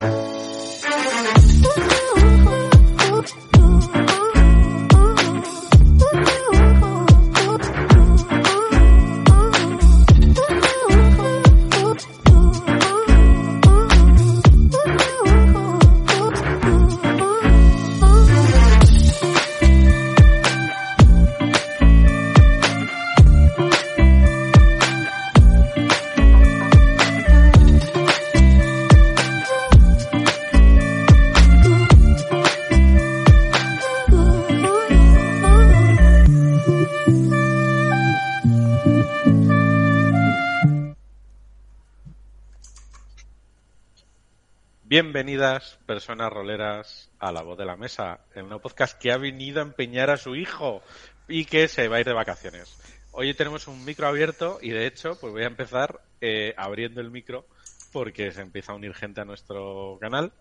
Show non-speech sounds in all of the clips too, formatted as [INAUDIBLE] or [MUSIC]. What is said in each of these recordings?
Ooh. Bienvenidas, personas roleras, a La Voz de la Mesa, en un podcast que ha venido a empeñar a su hijo y que se va a ir de vacaciones. Hoy tenemos un micro abierto y de hecho, pues voy a empezar eh, abriendo el micro porque se empieza a unir gente a nuestro canal.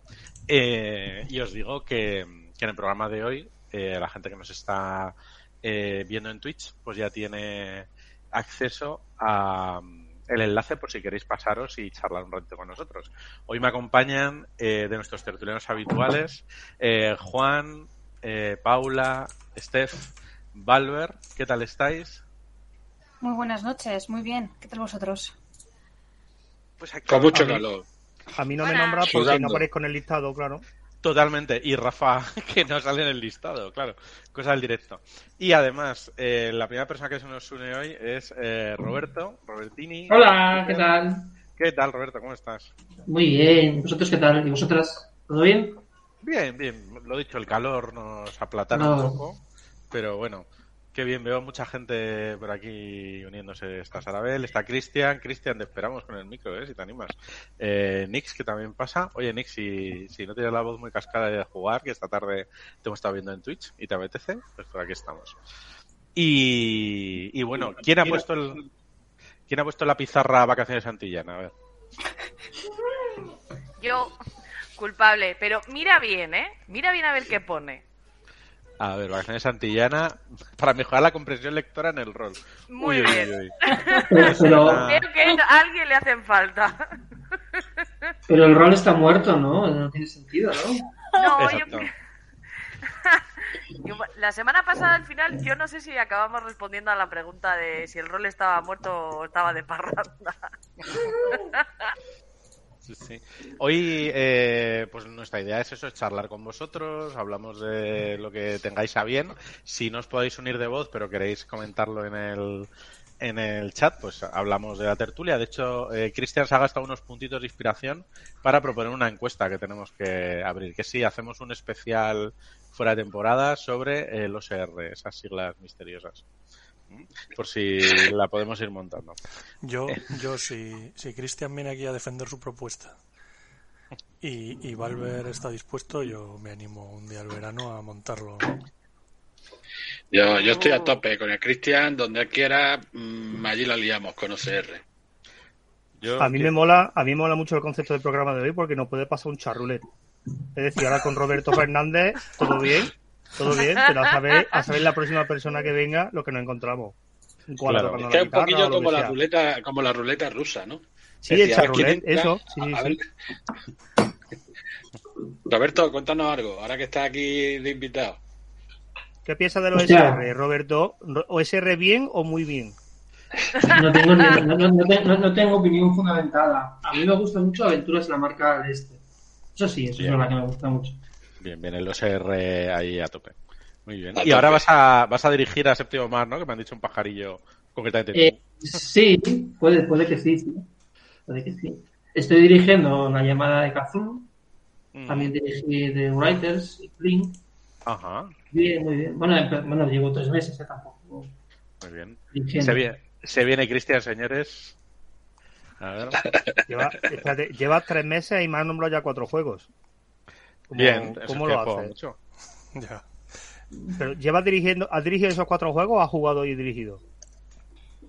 Eh, y os digo que, en el programa de hoy, eh, la gente que nos está eh, viendo en Twitch, pues ya tiene acceso a el enlace por si queréis pasaros y charlar un ratito con nosotros. Hoy me acompañan eh, de nuestros tertulianos habituales eh, Juan, eh, Paula, Steph, Valver. ¿Qué tal estáis? Muy buenas noches, muy bien. ¿Qué tal vosotros? Pues aquí, Con mucho calor. A mí no me nombra porque Sudando. no aparezco en el listado, claro. Totalmente. Y Rafa, [LAUGHS] que no sale en el listado, claro. Cosa del directo. Y además, eh, la primera persona que se nos une hoy es eh, Roberto, Robertini. Hola, ¿qué tal? ¿Qué tal, Roberto? ¿Cómo estás? Muy bien. ¿Vosotros qué tal? ¿Y vosotras? ¿Todo bien? Bien, bien. Lo dicho, el calor nos aplatana no. un poco. Pero bueno, Qué bien, veo mucha gente por aquí uniéndose. Está Sarabel, está Cristian. Cristian, te esperamos con el micro, ¿eh? si te animas. Eh, Nix, que también pasa. Oye, Nix, si, si no tienes la voz muy cascada de jugar, que esta tarde te hemos estado viendo en Twitch y te apetece, pues por aquí estamos. Y, y bueno, ¿quién ha puesto el, quién ha puesto la pizarra Vacaciones Santillana? A ver. Yo, culpable, pero mira bien, ¿eh? Mira bien a ver qué pone. A ver, vacaciones Santillana [LAUGHS] para mejorar la comprensión lectora en el rol. Muy uy, bien. Uy, uy. [LAUGHS] Pero... Creo que a alguien le hacen falta. [LAUGHS] Pero el rol está muerto, ¿no? No tiene sentido, ¿no? No, yo... yo... La semana pasada, al final, yo no sé si acabamos respondiendo a la pregunta de si el rol estaba muerto o estaba de parranda. Hoy, eh, pues nuestra idea es eso, es charlar con vosotros, hablamos de lo que tengáis a bien. Si no os podéis unir de voz, pero queréis comentarlo en el, en el chat, pues hablamos de la tertulia. De hecho, eh, Cristian se ha gastado unos puntitos de inspiración para proponer una encuesta que tenemos que abrir. Que sí, hacemos un especial fuera de temporada sobre el OSR, esas siglas misteriosas por si la podemos ir montando. Yo, yo si, si Cristian viene aquí a defender su propuesta y, y Valver está dispuesto, yo me animo un día al verano a montarlo. Yo, yo estoy a tope con el Cristian, donde él quiera, mmm, allí la liamos con OCR. Yo, a mí me mola, a mí me mola mucho el concepto del programa de hoy porque nos puede pasar un charrulet. Es decir, ahora con Roberto Fernández, todo bien, todo bien, pero a saber, a saber la próxima persona que venga lo que nos encontramos. Claro. Es que es un poquillo como la ruleta, como la ruleta rusa, ¿no? Sí, es decir, eso. Sí, sí, sí. [LAUGHS] Roberto, cuéntanos algo, ahora que estás aquí de invitado. ¿Qué piensas del OSR, Roberto? ¿OSR bien o muy bien? No tengo, no, no, no, no, tengo opinión fundamentada. A mí me gusta mucho Aventuras la marca del Este. Eso sí, eso es verdad que me gusta mucho. Bien, bien, el OSR ahí a tope. Muy bien. Y ahora vas a, vas a dirigir a Séptimo Mar, ¿no? Que me han dicho un pajarillo concretamente. Eh, sí, puede, puede que sí, sí. Puede que sí. Estoy dirigiendo la llamada de Kazoo. Mm. También dirigí The Writers y Flink. Ajá. Bien, muy bien. Bueno, bueno llevo tres meses, ¿eh? tampoco. Muy bien. Se viene, se viene Cristian, señores. A ver. [LAUGHS] Lleva, espérate, tres meses y me has nombrado ya cuatro juegos. ¿Cómo, Bien, ¿cómo lo haces? mucho. [LAUGHS] Ya. Pero ¿Llevas dirigiendo, ¿Has dirigido esos cuatro juegos o has jugado y dirigido?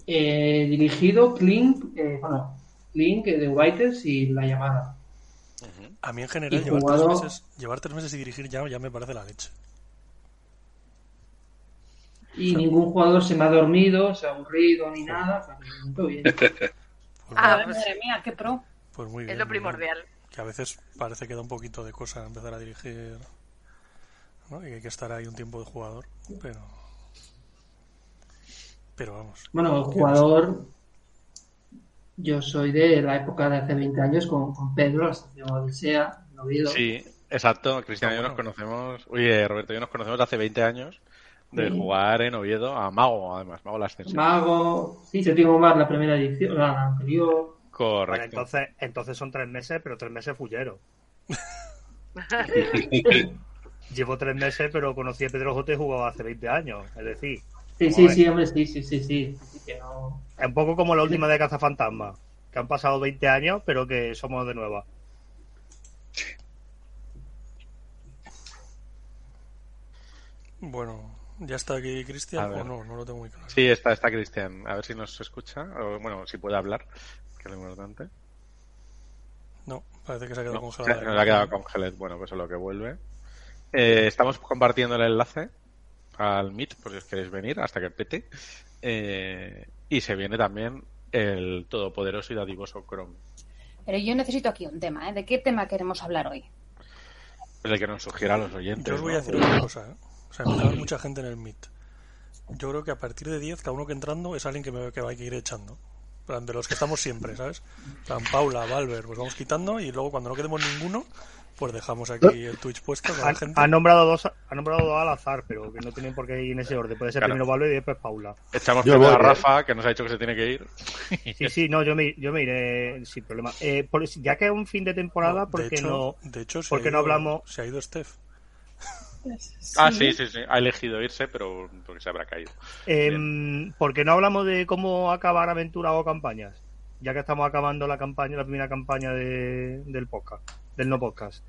Eh, dirigido Clink, eh, bueno, Clink, eh, The Writers y La Llamada. A mí en general Y llevar, jugado- tres meses, llevar tres meses y dirigir ya, ya me parece la leche. Y ningún jugador se me ha dormido, se ha aburrido ni nada. o sea, bien. [LAUGHS] Pues, Ah, madre mía, qué pro. pues muy bien. Es lo bien. Que a veces parece que da un poquito de cosa empezar a dirigir. ¿no? Y que hay que estar ahí un tiempo de jugador. Pero. Pero vamos. Bueno, jugador. Yo soy de la época de hace 20 años con, con Pedro, la estación Odisea, en Oviedo. Sí, exacto. Cristian y yo Ah, nos conocemos. Oye, Roberto y yo nos conocemos hace 20 años de Sí. jugar en Oviedo a Mago, además. Mago la ascensión. Mago, sí, se tiene más la primera edición, la anterior. Vale, Correcto. entonces, entonces son tres meses, pero tres meses fullero. [LAUGHS] Llevo tres meses, pero conocí a Pedro J y jugaba hace 20 años. Es decir, Sí, sí, sí, hombre, sí, sí, sí, sí. Así que no- es un poco como la última de Cazafantasma, que han pasado 20 años, pero que somos de nueva. Bueno, ¿ya está aquí Cristian? O no, no lo tengo muy claro. Sí, está, está Cristian. A ver si nos escucha. O, bueno, si puede hablar, importante. No, parece que se ha quedado No, se- ha quedado congelado. Bueno, pues es lo que vuelve. Eh, estamos compartiendo el enlace al Meet, por si os queréis venir, hasta que pete. Eh, y se viene también el todopoderoso y dadivoso Chrome. Pero yo necesito aquí un tema, ¿eh? ¿De qué tema queremos hablar hoy? Es el que nos sugiera a los oyentes. Yo os voy a decir una cosa, ¿eh? O sea, a haber mucha gente en el Meet. Yo creo que a partir de 10, cada uno que entrando es alguien que, me, que va a ir echando. De los que estamos siempre, ¿sabes? Plan, Paula, Valver, pues vamos quitando y luego cuando no quedemos ninguno, pues dejamos aquí el Twitch puesto con la Han, gente. han nombrado dos, han nombrado dos al azar, pero que no tienen por qué ir en ese orden. Puede ser Claro. primero Pablo y después Paula. Echamos Yo primero a ¿eh? Rafa, que nos ha dicho que se tiene que ir. [LAUGHS] Sí, sí, no, yo me, yo me iré sin problema. Eh, por- ya que es un fin de temporada, de ¿por qué hecho, no? de hecho se por qué ha no ido- hablamos? Se ha ido Steph. Ah, sí, sí, sí. Ha elegido irse, pero porque se habrá caído. Em, ¿Por qué no hablamos de cómo acabar aventuras o campañas? Ya que estamos acabando la campaña, la primera campaña de- del podcast, del no podcast.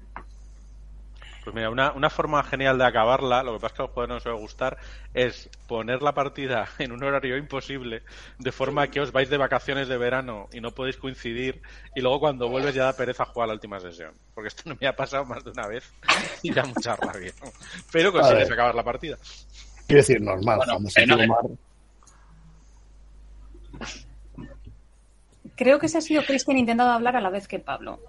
Pues mira, una, una forma genial de acabarla, lo que pasa es que a los jugadores no les suele gustar, es poner la partida [LAUGHS] en un horario imposible, de forma que os vais de vacaciones de verano y no podéis coincidir, y luego cuando vuelves ya da pereza jugar la última sesión. Porque esto no me ha pasado más de una vez [LAUGHS] y da mucha rabia. Pero consigues acabar la partida. Quiero decir, normal, Bueno, se eh. mar. Creo que ese ha sido Cristian intentando hablar a la vez que Pablo.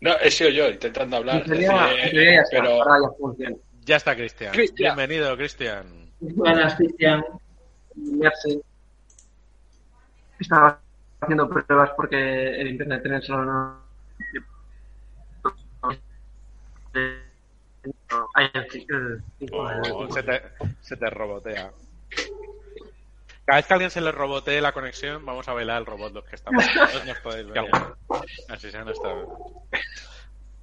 No, he sido yo intentando hablar. Eh, ya está, pero ahora ya funciona. Ya está Cristian. Cristian. Bienvenido, Cristian. Buenas, Cristian. Estaba haciendo pruebas porque el internet en el salón no. Eh, Oh, se, te, se te robotea. Cada vez que alguien se le robotee la conexión, vamos a bailar el robot los que estamos. [LAUGHS] Todos nos podéis ver. Así sea nuestra.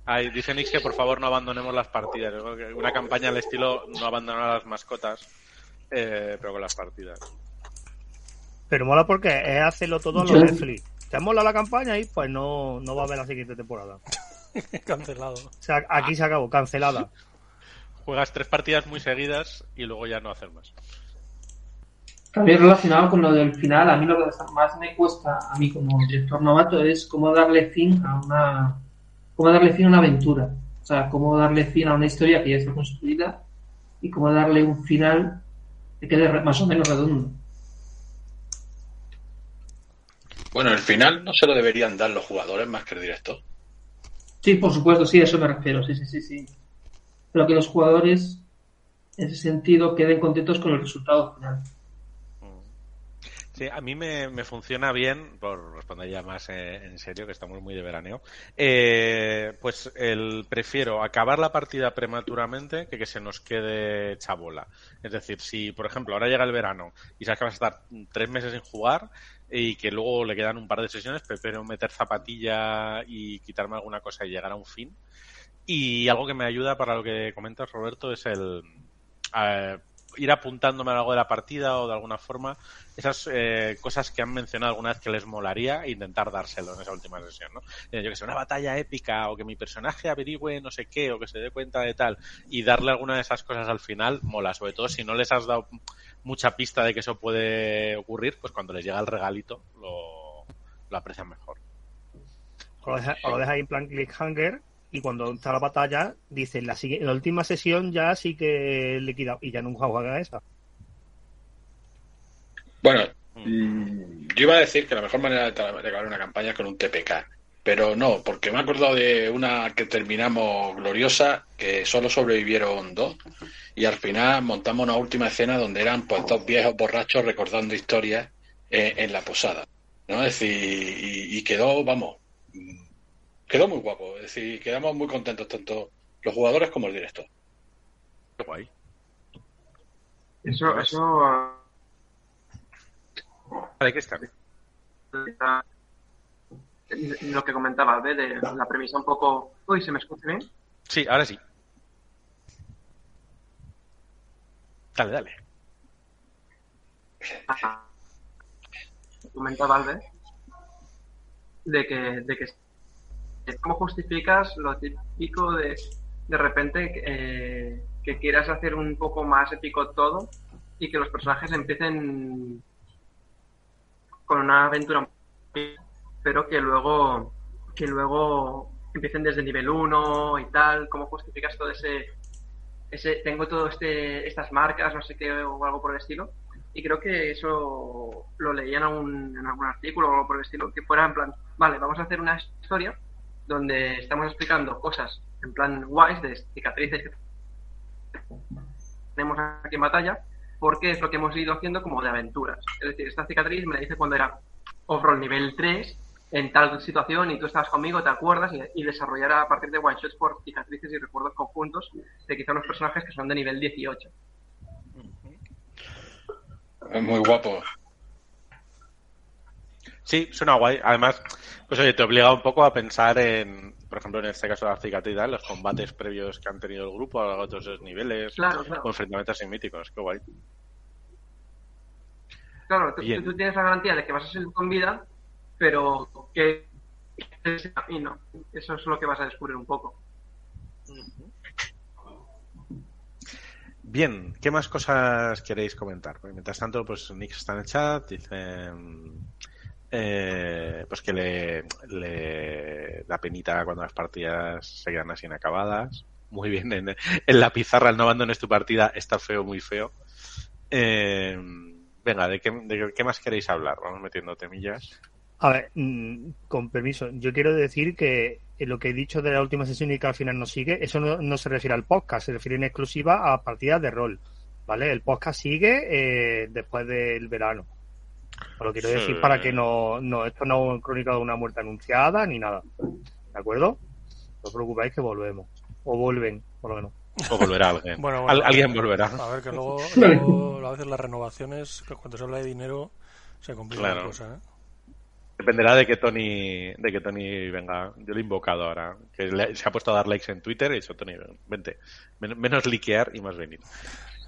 Ay, dice Nix que por favor no abandonemos las partidas. Una campaña al estilo no abandonar a las mascotas, eh, pero con las partidas. Pero mola porque es hacerlo todo a lo Netflix. ¿Te ha molado la campaña y pues no, no va a haber la siguiente temporada? [LAUGHS] Cancelado. O sea, aquí se acabó, cancelada. Juegas tres partidas muy seguidas y luego ya no hacer más. También relacionado con lo del final, a mí lo que más me cuesta, a mí como director novato, es cómo darle fin a una. cómo darle fin a una aventura. O sea, cómo darle fin a una historia que ya está construida y cómo darle un final que quede más o menos redondo. bueno, el final no se lo deberían dar los jugadores más que el director. Sí, por supuesto, sí, a eso me refiero, sí, sí, sí, sí. Pero que los jugadores, en ese sentido, queden contentos con el resultado final. Sí, a mí me, me funciona bien, por responder ya más eh, en serio, que estamos muy de veraneo, eh, pues el prefiero acabar la partida prematuramente que que se nos quede chabola. Es decir, si por ejemplo ahora llega el verano y sabes que vas a estar tres meses sin jugar y que luego le quedan un par de sesiones, prefiero meter zapatilla y quitarme alguna cosa y llegar a un fin. Y algo que me ayuda para lo que comentas, Roberto, es el... eh, ir apuntándome a algo de la partida o de alguna forma esas eh, cosas que han mencionado alguna vez que les molaría intentar dárselo en esa última sesión, ¿no? Eh, yo que sé, una batalla épica o que mi personaje averigüe no sé qué o que se dé cuenta de tal y darle alguna de esas cosas al final mola, sobre todo si no les has dado mucha pista de que eso puede ocurrir, pues cuando les llega el regalito lo, lo aprecian mejor. O lo dejas deja ahí en plan cliffhanger y cuando está la batalla, dice, la, la última sesión ya sí que liquida y ya nunca juega esa. Bueno, mm, yo iba a decir que la mejor manera de acabar una campaña es con un TPK, pero no, porque me he acordado de una que terminamos gloriosa, que solo sobrevivieron dos, y al final montamos una última escena donde eran pues dos viejos borrachos recordando historias eh, en la posada, ¿no? Es decir, y, y quedó, vamos, quedó muy guapo. Es decir, quedamos muy contentos tanto los jugadores como el director. Qué guay. Eso, eso. Vale, ¿qué está? Lo que comentaba, ¿ve? De la premisa un poco. Uy, ¿se me escucha bien? Sí, ahora sí. Dale, dale. Comentaba Alves de que, de que ¿Cómo justificas lo típico de de repente eh, que quieras hacer un poco más épico todo y que los personajes empiecen con una aventura pero que luego que luego empiecen desde nivel 1 y tal, ¿cómo justificas todo ese ese tengo todo este estas marcas, no sé qué o algo por el estilo? Y creo que eso lo leía en algún, en algún artículo o algo por el estilo, que fuera en plan, vale, vamos a hacer una historia donde estamos explicando cosas en plan guays de cicatrices que tenemos aquí en batalla, porque es lo que hemos ido haciendo como de aventuras. Es decir, esta cicatriz me la dice cuando era off-roll nivel 3, en tal situación, y tú estabas conmigo, te acuerdas, y, desarrollar a partir de one-shots por cicatrices y recuerdos conjuntos de quizá unos personajes que son de nivel 18. Es muy guapo. Sí, suena guay. Además, pues oye, te obliga un poco a pensar en, por ejemplo, en este caso de la cicatriz, los combates previos que han tenido el grupo a lo largo de esos niveles, claro, claro. con enfrentamientos míticos. Qué guay. Claro, tú, tienes la garantía de que vas a salir con vida, pero que ese camino, eso es lo que vas a descubrir un poco. Bien, ¿qué más cosas queréis comentar? mientras tanto, pues Nick está en el chat, dice eh, pues que le, da penita cuando las partidas se quedan así inacabadas. Muy bien, en, la pizarra el no abandones tu partida está feo, muy feo. Eh, venga, ¿de qué, ¿de qué más queréis hablar? Vamos metiendo temillas. A ver, mm, con permiso, yo quiero decir que lo que he dicho de la última sesión y que al final no sigue, eso no, se refiere al podcast, se refiere en exclusiva a partidas de rol. ¿Vale? El podcast sigue eh, después del verano. Lo quiero decir para que no, no, esto no es crónica de una muerte anunciada ni nada. ¿De acuerdo? No os preocupéis que volvemos. O vuelven, por lo menos. O volverá alguien. [LAUGHS] bueno, alguien volverá. A ver, que luego, [LAUGHS] a veces las renovaciones, cuando se habla de dinero, se complica la cosa, ¿eh? Dependerá de que Tony de que Tony venga. Yo lo he invocado ahora. Que se ha puesto a dar likes en Twitter y he dicho, Tony, vente. menos liquear y más venir.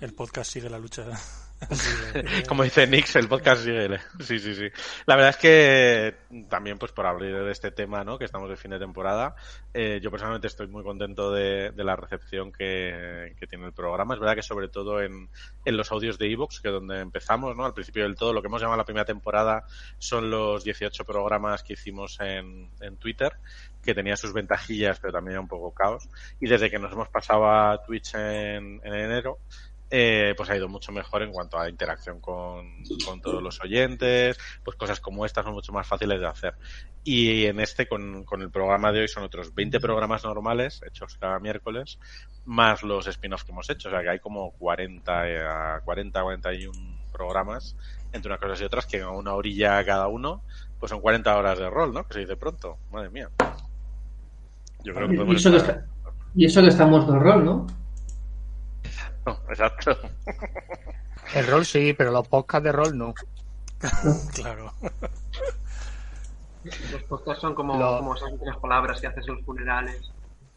El podcast sigue la lucha. [LAUGHS] [LAUGHS] Como dice Nix, el podcast sigue. Sí, sí, sí. La verdad es que también, pues por hablar de este tema, ¿no? Que estamos de fin de temporada, eh, yo personalmente estoy muy contento de, la recepción que, tiene el programa. Es verdad que sobre todo en, los audios de Evox, que es donde empezamos, ¿no? Al principio del todo, lo que hemos llamado la primera temporada son los 18 programas que hicimos en, en Twitter que tenía sus ventajillas, pero también un poco caos. Y desde que nos hemos pasado a Twitch en, en enero, eh, pues ha ido mucho mejor en cuanto a interacción con, todos los oyentes, pues cosas como estas son mucho más fáciles de hacer. Y en este, con, el programa de hoy, son otros 20 programas normales, hechos cada miércoles, más los spin-offs que hemos hecho, o sea que hay como 40, 40, 41 programas entre unas cosas y otras, que a una orilla cada uno, pues son 40 horas de rol, ¿no? Que se dice pronto, madre mía. Yo creo que y, eso que está, y eso que estamos de rol, ¿no? [LAUGHS] exacto. El rol sí, pero los podcasts de rol no. [LAUGHS] claro. Los podcasts son como, como esas tres palabras que haces en los funerales.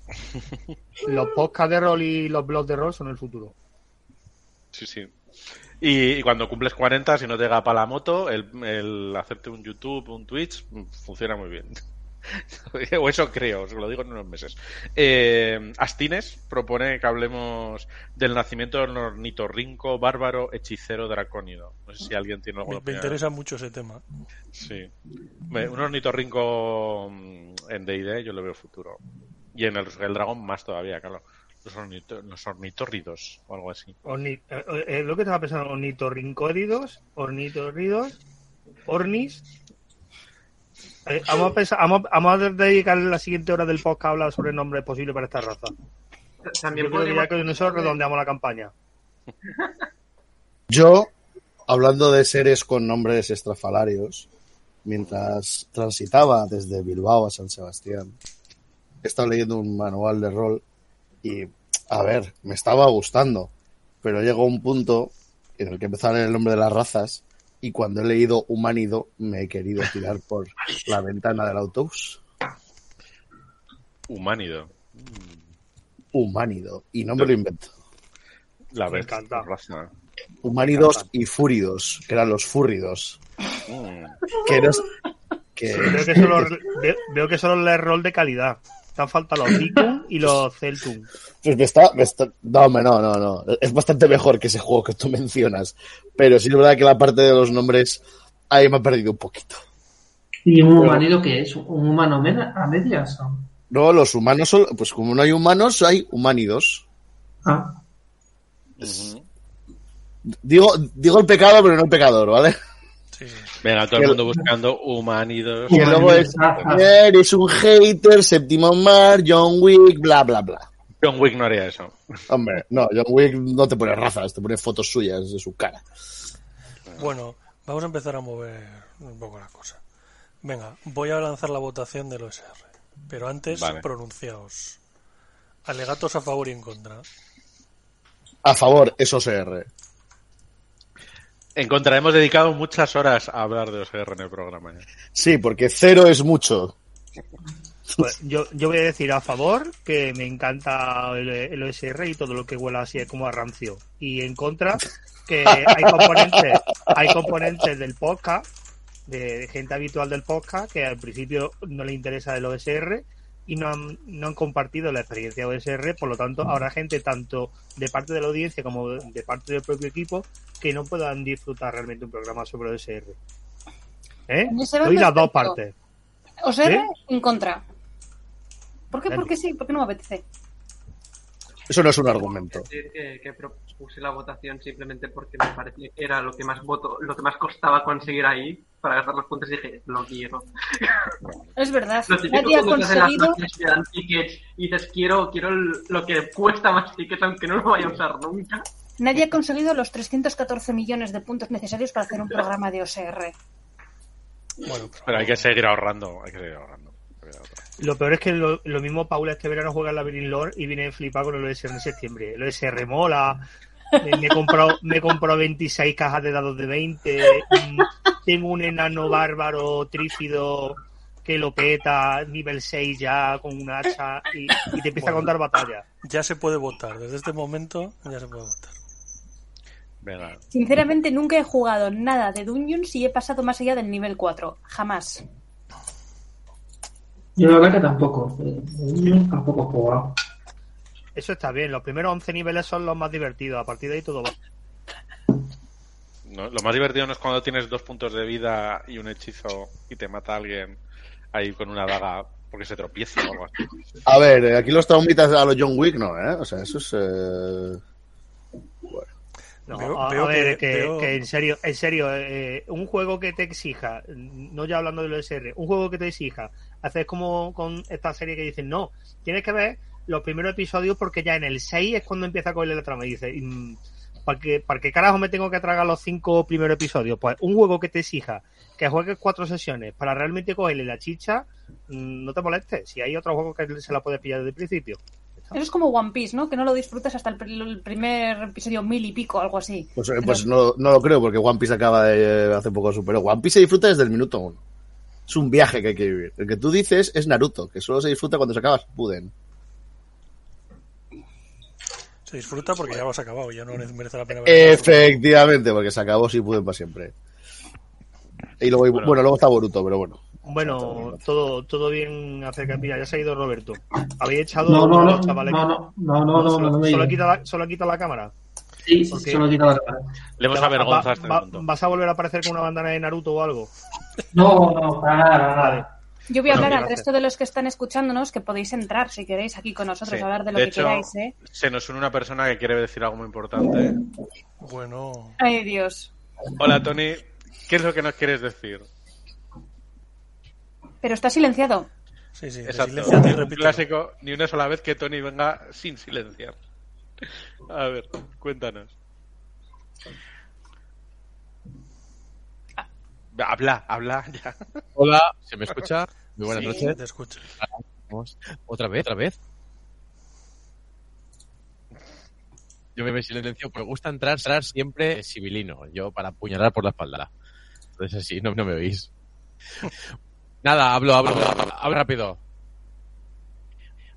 [LAUGHS] Los podcasts de rol y los blogs de rol son el futuro. Sí, sí. Y, cuando cumples 40, si no te para la moto, el, el hacerte un YouTube, un Twitch, funciona muy bien. [LAUGHS] o eso creo, os lo digo en unos meses. Eh, Astines propone que hablemos del nacimiento del ornitorrinco bárbaro hechicero dracónido. No sé si alguien tiene algo Me, me interesa mucho ese tema. Sí. Un ornitorrinco mm, en D&D yo lo veo futuro. Y en el, el dragón más todavía, claro. Los, los ornitorridos o algo así. Eh, eh, lo que estaba pensando, ornitorrincóridos, ornitorridos, ornis, eh, vamos, a pensar, vamos, vamos, a dedicar la siguiente hora del podcast a hablar sobre el nombre posible para esta raza. También Yo creo que con eso redondeamos la campaña. Yo, hablando de seres con nombres estrafalarios, mientras transitaba desde Bilbao a San Sebastián, he estado leyendo un manual de rol y, a ver, me estaba gustando, pero llegó un punto en el que empezó a leer el nombre de las razas y cuando he leído Humanido me he querido tirar [LAUGHS] por la ventana del autobús. Humanido. Humanido. Y no me lo invento. La me encanta. Humanidos y fúridos, que eran los fúridos. Mm. Que eres, Veo, que solo, veo, que solo le rol de calidad. Te han faltado los [LAUGHS] y los Celtum. Pues me está, me está, no, no, no, no. Es bastante mejor que ese juego que tú [LAUGHS] mencionas. Pero sí es verdad que la parte de los nombres ahí me ha perdido un poquito. ¿Y un humanido qué es? ¿Un humano a medias? No, los humanos son, pues como no hay humanos, hay humanidos. Ah. Digo, digo el pecado, pero no el pecador, ¿vale? Venga, todo el mundo buscando humanidos. Y luego es, eres un hater, séptimo mar, John Wick, bla, bla, bla. John Wick no haría eso. Hombre, no, John Wick no te pone razas, te pone fotos suyas de su cara. Bueno, vamos a empezar a mover un poco la cosa. Venga, voy a lanzar la votación del OSR. Pero antes, pronunciaos. Alegatos a favor y en contra. A favor, es OSR. En contra, hemos dedicado muchas horas a hablar de OSR en el programa. ¿eh? Sí, porque cero es mucho. Pues yo, yo voy a decir a favor que me encanta el, OSR y todo lo que huela así como a rancio. Y en contra, que hay componentes, hay componentes del podcast, de, gente habitual del podcast, que al principio no le interesa el OSR y no han, no han compartido la experiencia OSR, por lo tanto, ahora gente tanto de parte de la audiencia como de parte del propio equipo que no puedan disfrutar realmente un programa sobre OSR. ¿Eh? Hoy las dos partes. OSR ¿Eh? en contra. ¿Por qué? Porque sí, porque no me apetece. Eso no es un argumento. Decir que, propuse la votación simplemente porque me parecía que era lo que más voto, lo que más costaba conseguir ahí para gastar los puntos y dije, lo quiero. Es verdad. Nadie ha conseguido. y dices, quiero, quiero lo que cuesta más tickets aunque no lo vaya a usar nunca. Nadie ha conseguido los 314 millones de puntos necesarios para hacer un programa de OSR. Bueno, pero hay que seguir ahorrando, hay que seguir ahorrando. Lo peor es que lo, mismo Paula este verano juega en Labyrinth Lord y viene flipado con el OSR en septiembre. El OSR mola. Me, he comprado, me 26 cajas de dados de 20. Tengo un enano bárbaro trífido que lo peta, nivel 6 ya con un hacha y, te empieza a contar batalla. Ya se puede votar, desde este momento ya se puede votar. Sinceramente nunca he jugado nada de Dungeons y he pasado más allá del nivel 4. Jamás. Yo la verdad que tampoco. tampoco he jugado. Eso está bien. Los primeros 11 niveles son los más divertidos. A partir de ahí todo va. lo más divertido no es cuando tienes dos puntos de vida y un hechizo y te mata alguien ahí con una daga porque se tropieza o algo así. A ver, eh, aquí los traumitas a los John Wick, ¿no? ¿eh? O sea, eso es... Eh... No, a, ver, que, en serio, en serio, eh, un juego que te exija, no ya hablando de lo SR, un juego que te exija, haces como con esta serie que dicen, no, tienes que ver los primeros episodios porque ya en el 6 es cuando empieza a cogerle la trama y dice, mm, ¿para qué, ¿para qué carajo me tengo que tragar los cinco primeros episodios? Pues un juego que te exija que juegues cuatro sesiones para realmente cogerle la chicha, mm, no te molestes, si hay otro juego que se la puede pillar desde el principio. Eso es como One Piece, ¿no? Que no lo disfrutas hasta el, primer episodio mil y pico, algo así. Pues, eh, pues no, lo creo, porque One Piece acaba de eh, hace poco superó. One Piece se disfruta desde el minuto uno. Es un viaje que hay que vivir. El que tú dices es Naruto, que solo se disfruta cuando se acaba Puden. Se disfruta porque ya lo has acabado, ya no merece la pena Efectivamente, porque se acabó si pude para siempre. Y luego, bueno, bueno, luego está Boruto, pero bueno. Bueno, todo, todo bien acerca. Mira, ya se ha ido Roberto. ¿Habéis echado No, no, no, los chavales? no, no, no, no, no, solo, no me solo quita la, solo quita la cámara. Sí, sí, solo quita la cámara. Le hemos Va- avergonzado va- este va-. ¿Vas a volver a aparecer con una bandana de Naruto o algo? No, no, para nada, nada. Yo voy a Bueno, hablar al resto de los que están escuchándonos, que podéis entrar si queréis aquí con nosotros Sí. a hablar de lo De que hecho, queráis, ¿eh? se nos une una persona que quiere decir algo muy importante. Bueno, Ay, Dios. Hola, Tony. ¿Qué es lo que nos quieres decir? Pero está silenciado. sí, sí, Exacto. y Un clásico, ni una sola vez que Tony venga sin silenciar. A ver, cuéntanos. Habla, habla [LAUGHS] ya. Hola, ¿se me escucha? Muy buenas Sí, noches. Te escucho. ¿Otra vez? ¿Otra vez? Yo me silencio, me gusta entrar, entrar siempre civilino, yo para apuñalar por la espalda. Entonces así, no, no me oís. Nada, hablo, hablo, hablo, hablo rápido.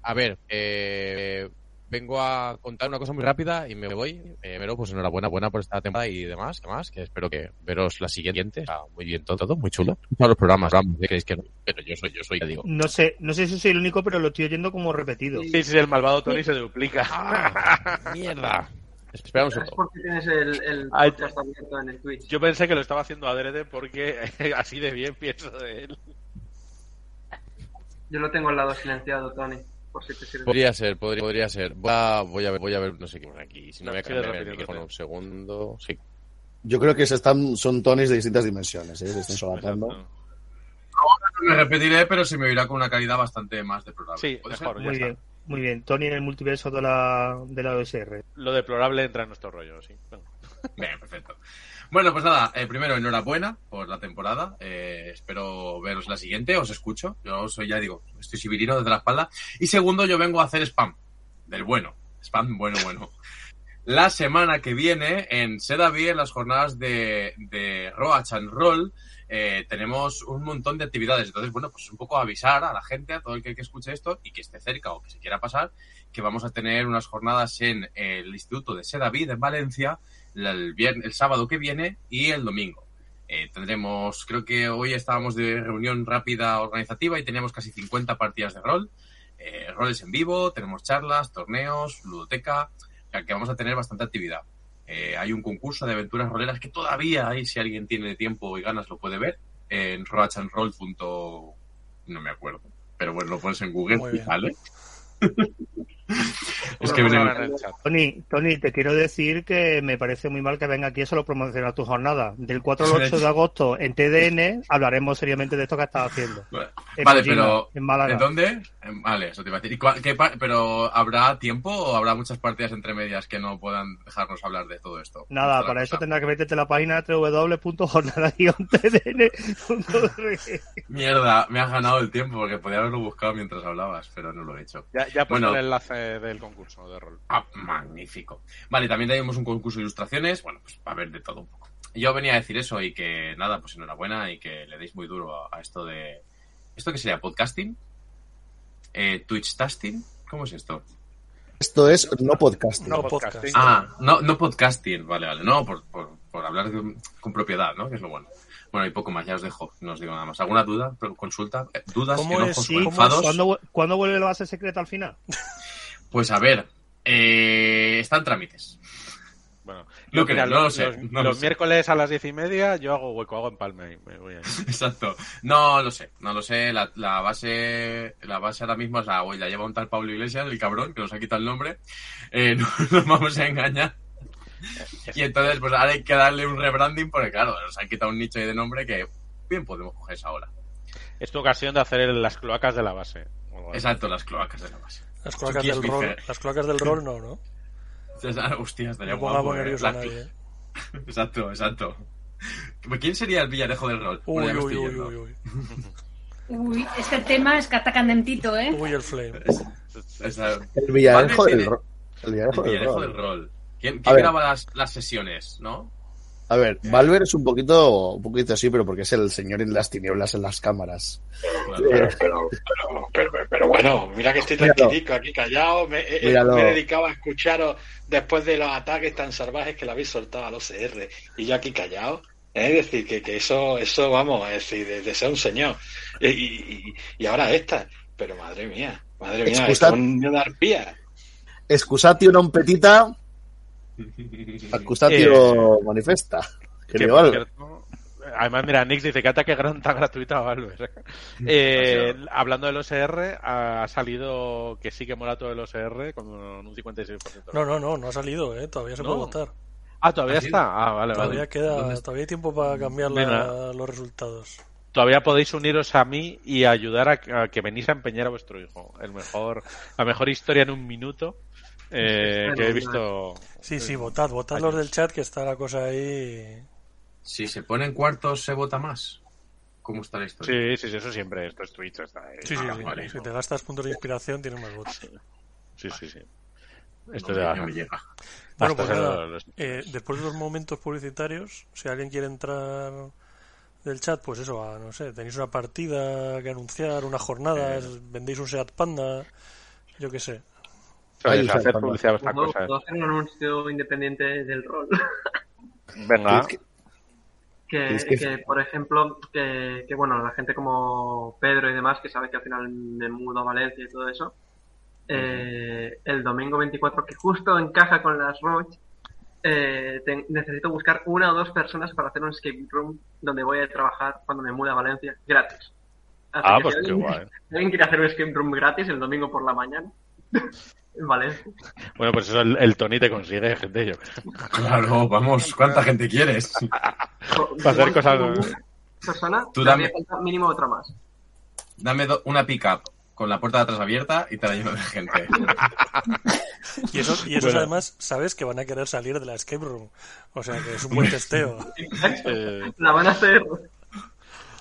A ver, eh, vengo a contar una cosa muy rápida y me voy. Eh, primero, pues enhorabuena buena por esta temporada y demás, demás, que espero que veros la siguiente. Está muy bien todo, todo muy chulo. Todos los programas, vamos, ¿qué creéis que no? Pero yo soy, yo soy, ya digo. No sé, no sé si soy el único, pero lo estoy oyendo como repetido. Sí, sí, el malvado Tony se duplica. Ah, [LAUGHS] ¡Mierda! Espera un Es segundo. porque tienes el, el Ay, podcast abierto en el Twitch. Yo pensé que lo estaba haciendo adrede porque [LAUGHS] así de bien pienso de él. Yo lo tengo al lado silenciado, Tony, por si te sirve. Podría ser, podría, podría ser. Voy a, voy a ver, voy a ver, no sé qué aquí. Si no, No, voy a cambiar el micrófono un segundo. Sí. Yo creo que se están, son tonis de distintas dimensiones, ¿eh? se están solapando. Exacto. Me repetiré, pero se me oirá con una calidad bastante más deplorable. Sí, ¿Puede mejor, Muy está. bien, muy bien. Tony en el multiverso de la, de la OSR. Lo deplorable entra en nuestro rollo, sí. Bueno. Bien, perfecto. Bueno, pues nada, eh, primero enhorabuena por la temporada. Eh, espero veros la siguiente, os escucho. Yo soy, ya digo, estoy civilino desde la espalda. Y segundo, yo vengo a hacer spam. Del bueno. Spam bueno, bueno. La semana que viene, en Sedaví, en las jornadas de, de Roach and Roll, eh, tenemos un montón de actividades. Entonces, bueno, pues un poco avisar a la gente, a todo el que, escuche esto y que esté cerca o que se quiera pasar, que vamos a tener unas jornadas en el Instituto de Sedaví en Valencia el, viernes, el sábado que viene y el domingo. Eh, tendremos, creo que hoy estábamos de reunión rápida organizativa y teníamos casi 50 partidas de rol, eh, roles en vivo, tenemos charlas, torneos, ludoteca, o sea que vamos a tener bastante actividad. Eh, hay un concurso de aventuras roleras que todavía hay, si alguien tiene tiempo y ganas lo puede ver, en roachandroll. no me acuerdo, pero bueno, lo pones en Google sale. [LAUGHS] [LAUGHS] es que. Tony, Tony, te quiero decir que me parece muy mal que venga aquí a solo promocionar tu jornada. Del 4 al 8 de agosto en TDN hablaremos seriamente de esto que estás haciendo. [LAUGHS] En Vale, pero En Málaga. ¿en dónde? Vale, eso te iba a decir. ¿Y cua- qué pa- pero ¿habrá tiempo o habrá muchas partidas entre medias que no puedan dejarnos hablar de todo esto? Nada, para eso tendrás que meterte en la página www.jornada-tdn.org. Mierda, me has ganado el tiempo porque podía haberlo buscado mientras hablabas, pero no lo he hecho. Ya, ya Bueno. el enlace del concurso de rol. Ah, magnífico. Vale, también tenemos un concurso de ilustraciones. Bueno, pues va a haber de todo un poco. Yo venía a decir eso y que nada, pues enhorabuena y que le deis muy duro a, a esto de. ¿Esto qué sería? ¿Podcasting? Eh, ¿Twitch tasting? ¿Cómo es esto? Esto es no podcasting. No Podcasting. podcast. Ah, no, no podcasting, vale, vale. No, por, por, por hablar de- con propiedad, ¿no? Que es lo bueno. Bueno, y poco más, ya os dejo, no os digo nada más. ¿Alguna duda? ¿Consulta? Eh, ¿Dudas? ¿Cómo ¿Enojos es? ¿Cuándo, cuándo vuelve la base secreta al final? [LAUGHS] Pues a ver, eh, está en trámites. Bueno, No yo, creo, mira, no los, lo sé, los- no lo los sé. miércoles a las diez y media yo hago hueco, hago empalme y me voy ahí. [LAUGHS] Exacto. No lo sé, no lo sé. La, la base la base ahora mismo es la, hoy la lleva un tal Pablo Iglesias, el cabrón, que nos ha quitado el nombre. Eh, [LAUGHS] no nos vamos a engañar. Y entonces, pues ahora hay que darle un rebranding porque, claro, nos han quitado un nicho ahí de nombre que bien podemos coger esa hora. Es tu ocasión de hacer las cloacas de la base. Exacto, las cloacas de la base. Las cloacas del rol, las cloacas del rol no, ¿no? [LAUGHS] Hostia, estaría No guapo. eh. a La- nadie. ¿eh? [LAUGHS] Exacto, exacto. ¿Quién sería el villarejo del rol? Uy, Bueno, uy, uy, uy, uy. [LAUGHS] Uy, este tema es que está candentito, ¿eh? Uy, el flame. El villarejo del tiene- ro- El villarejo El del rol. del rol. ¿Quién, quién graba las, las sesiones, no? A ver, Valver es un poquito, un poquito así, pero porque es el señor en las tinieblas en las cámaras. Pero, pero, pero, pero, bueno, mira que estoy tranquilico aquí callado. Me, he dedicado a escucharos después de los ataques tan salvajes que le habéis soltado al OCR. Y yo aquí callado. Es decir, que, que eso, eso vamos, es decir, de, ser un señor. Y, y, y, ahora esta. Pero madre mía, madre mía, es un niño de arpía. Excusatio non petita Acusatio eh, manifesta. además, mira, Nix dice que ataque gran tan gratuito a Valver. [LAUGHS] Eh, hablando del OSR, ha salido que sí que mola todo el OSR con un 56%. No, no, no, no ha salido, ¿eh? todavía se puede votar. Ah, todavía está. Ah, vale, todavía Queda, todavía hay tiempo para cambiar los resultados. Todavía podéis uniros a mí y ayudar a, a, que venís a empeñar a vuestro hijo. El mejor, la mejor historia en un minuto eh, que he visto. Sí, sí, votad, votad los del chat que está la cosa ahí. Si se ponen cuartos, se vota más. ¿Cómo está la historia? Sí, sí, eso siempre. Esto es Twitch. Está ahí. Sí, sí, sí. Si te gastas puntos de inspiración, tienes más votos. Sí, sí, sí. Esto no, llega. Bueno, pues nada, eh, después de los momentos publicitarios, si alguien quiere entrar del chat, pues eso, no sé, tenéis una partida que anunciar, una jornada, eh. vendéis un Seat Panda, yo qué sé hacer publicidad ¿Puedo, hacer un anuncio independiente del rol? [LAUGHS] Venga. Que, que, por ejemplo, que, que, bueno, la gente como Pedro y demás, que sabe que al final me mudo a Valencia y todo eso, eh, el domingo 24, que justo encaja con las Roach, eh, necesito buscar una o dos personas para hacer un escape room donde voy a trabajar cuando me mude a Valencia, gratis. ah, pues qué guay. [LAUGHS] alguien quiere hacer un escape room gratis el domingo por la mañana, [LAUGHS] Vale. Bueno, pues eso el, Tony te consigue, gente. Yo Claro, vamos, ¿cuánta gente quieres? [LAUGHS] Para hacer cosas. Persona, Tú dame mínimo otra más. Dame una pick-up con la puerta de atrás abierta y te la lleno de gente. [LAUGHS] y eso, y eso además, sabes que van a querer salir de la escape room. O sea que es un buen testeo. Eh, la van a hacer.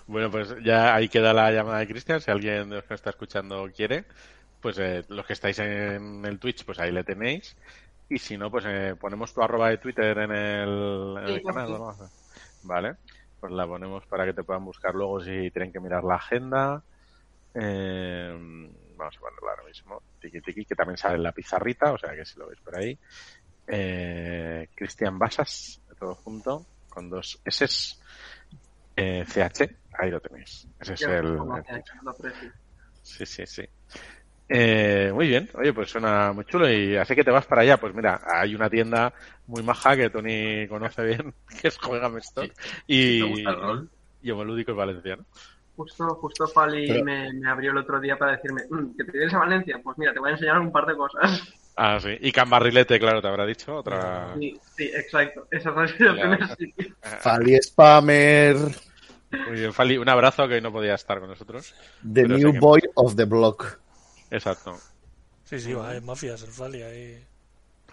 Bueno, pues ya ahí queda la llamada de Cristian. Si alguien de los que está escuchando quiere, pues eh, los que estáis en el Twitch, pues ahí le tenéis. Y si no, pues eh, ponemos tu arroba de Twitter en el, canal, ¿no? Vale, pues la ponemos para que te puedan buscar luego si tienen que mirar la agenda. Eh, vamos a ponerla ahora mismo. Tiki tiki, que también sale en la pizarrita, o sea que si lo veis por ahí. Cristian Basas, todo junto, con dos S. CH, ahí lo tenéis. Ese es el sí, sí, sí. Eh, muy bien, oye, pues suena muy chulo y así que te vas para allá. Pues mira, hay una tienda muy maja que Tony conoce bien, [LAUGHS] que es Juega Stock. y, ¿Te gusta el rol? y Homolúdico es valenciano. Justo, justo Fali me, abrió el otro día para decirme mm, que te vienes a Valencia. Pues mira, te voy a enseñar un par de cosas. [LAUGHS] Ah, sí. Y Cambarrilete, claro, te habrá dicho. otra Sí, sí exacto. Esa sido el primer sitio. Fali Spammer. Muy bien, Fali, un abrazo que hoy no podía estar con nosotros. The New Boy of the Block. Exacto. Sí, sí, va, en mafias, el Fali ahí.